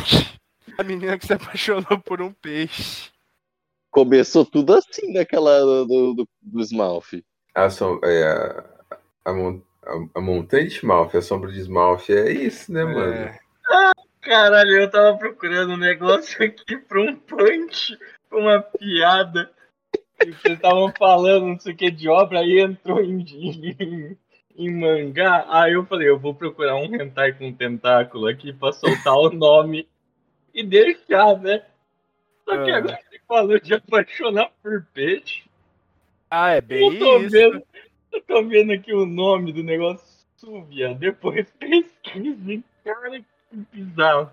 A menina que se apaixonou por um peixe. Começou tudo assim naquela do, do, do Smalf. A, som... é, a, a, mon- a- a montanha de Smalf, a sombra de Smalf, é isso, né, mano? É. Caralho, eu tava procurando um negócio aqui pra um punch, pra uma piada. E vocês estavam falando não sei o que de obra, aí entrou em, em, em mangá. Aí eu falei, eu vou procurar um hentai com tentáculo aqui pra soltar o nome e deixar, né? Só que Ah. agora você falou de apaixonar por peixe. Ah, é Eu bem tô isso. vendo, eu tô vendo aqui o nome do negócio, Súvia. Depois pesquise, cara, que bizarro.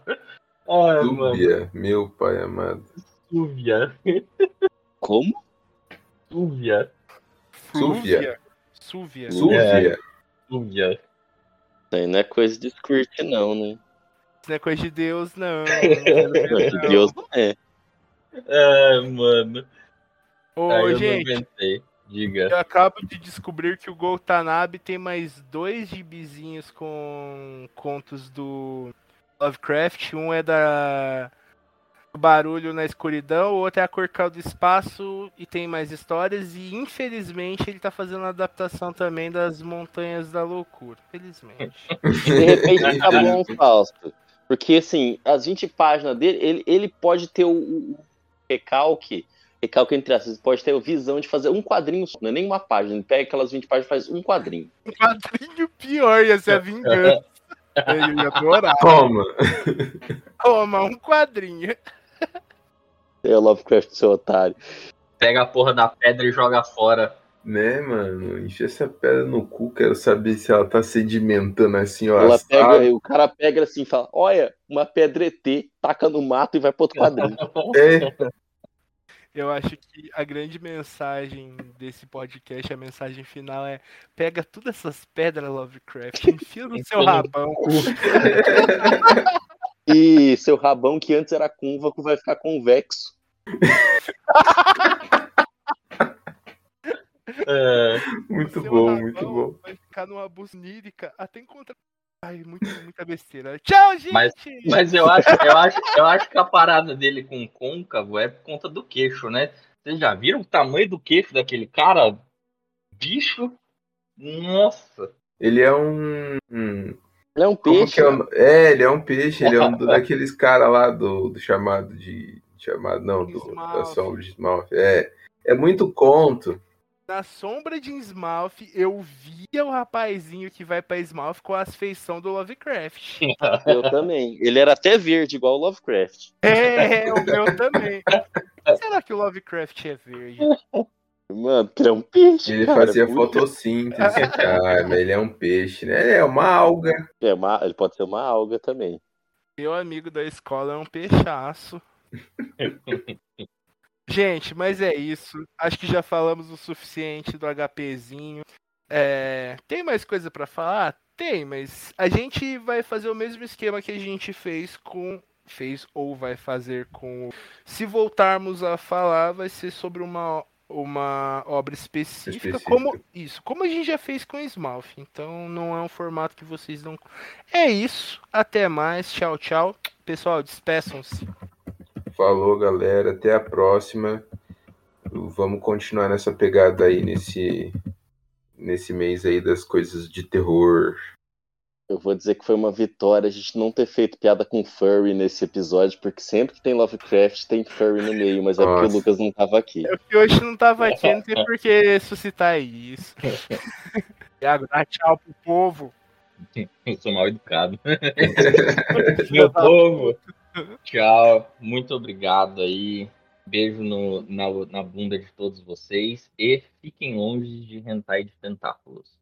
Mano, Súbia, meu pai amado. Súvia. Como? Súvia. Súvia. Súvia. Súvia. Súvia. Isso aí não é coisa de squirt, não, né? Isso não é coisa de Deus, não. Coisa de Deus não é. Ai, mano. Ô, Aí eu gente, não inventei. Diga. eu acabo de descobrir que o Goltanabe tem mais dois gibizinhos com contos do Lovecraft. Um é da Barulho na Escuridão, o outro é a Corcal do Espaço e tem mais histórias. E infelizmente ele tá fazendo a adaptação também das Montanhas da Loucura. Felizmente. De repente fica bom, Fausto. Porque, assim, as 20 páginas dele, ele, ele pode ter o, o recalque, recalque entre essas, pode ter a visão de fazer um quadrinho só, não é nem uma página. Ele pega aquelas 20 páginas e faz um quadrinho. Um quadrinho pior ia ser a vingança. Eu ia adorar. Toma. Toma, um quadrinho. É o Lovecraft, seu otário. Pega a porra da pedra e joga fora. Né, mano? Enche essa pedra no cu, quero saber se ela tá sedimentando assim, ó. Ela pega, o cara pega assim e fala: Olha, uma pedra ET, taca no mato e vai pro outro quadrinho. É, Eu acho que a grande mensagem desse podcast, a mensagem final é: pega todas essas pedras Lovecraft, enfia no seu rabão. E seu rabão, que antes era côncavo, vai ficar convexo. É, muito Seu bom, rabão muito bom. Vai ficar numa busnírica até encontrar. Ai, muito, muita besteira. Tchau, gente! Mas- mas eu acho, eu, acho, eu acho que a parada dele com côncavo é por conta do queixo, né? Vocês já viram o tamanho do queixo daquele cara? Bicho? Nossa! Ele é um. um- Ele é um Como peixe. que é, no- é, ele é um peixe, ele é um daqueles caras lá do, do chamado de. Chamado, não, do, da sombra de Smalf. É, é muito conto. Na sombra de Smalf, eu via o rapazinho que vai pra Smalf com as feições do Lovecraft. Eu também. Ele era até verde, igual o Lovecraft. É, o meu também. Será que o Lovecraft é verde? Mano, ele é um peixe. Ele cara. fazia Puta. fotossíntese, cara, mas ele é um peixe, né? É uma alga. É uma- ele pode ser uma alga também. Meu amigo da escola é um peixaço. Gente, mas é isso. Acho que já falamos o suficiente do HPzinho. É, tem mais coisa pra falar? Tem, mas a gente vai fazer o mesmo esquema que a gente fez com. Fez ou vai fazer com. Se voltarmos a falar, vai ser sobre uma, uma obra específica. Específica. Como isso, como a gente já fez com o Smalf. Então não é um formato que vocês não. É isso. Até mais. Tchau, tchau. Pessoal, despeçam-se. Falou, galera. Até a próxima. Vamos continuar nessa pegada aí nesse, nesse mês aí das coisas de terror. Eu vou dizer que foi uma vitória a gente não ter feito piada com furry nesse episódio, porque sempre que tem Lovecraft tem furry no meio, mas é porque Nossa. o Lucas não tava aqui. É porque hoje não tava aqui, não tem por que suscitar isso. Thiago, dá tchau pro povo. Eu sou mal educado. Meu povo, tchau. Muito obrigado aí. Beijo no, na, na bunda de todos vocês. E fiquem longe de hentai de tentáculos.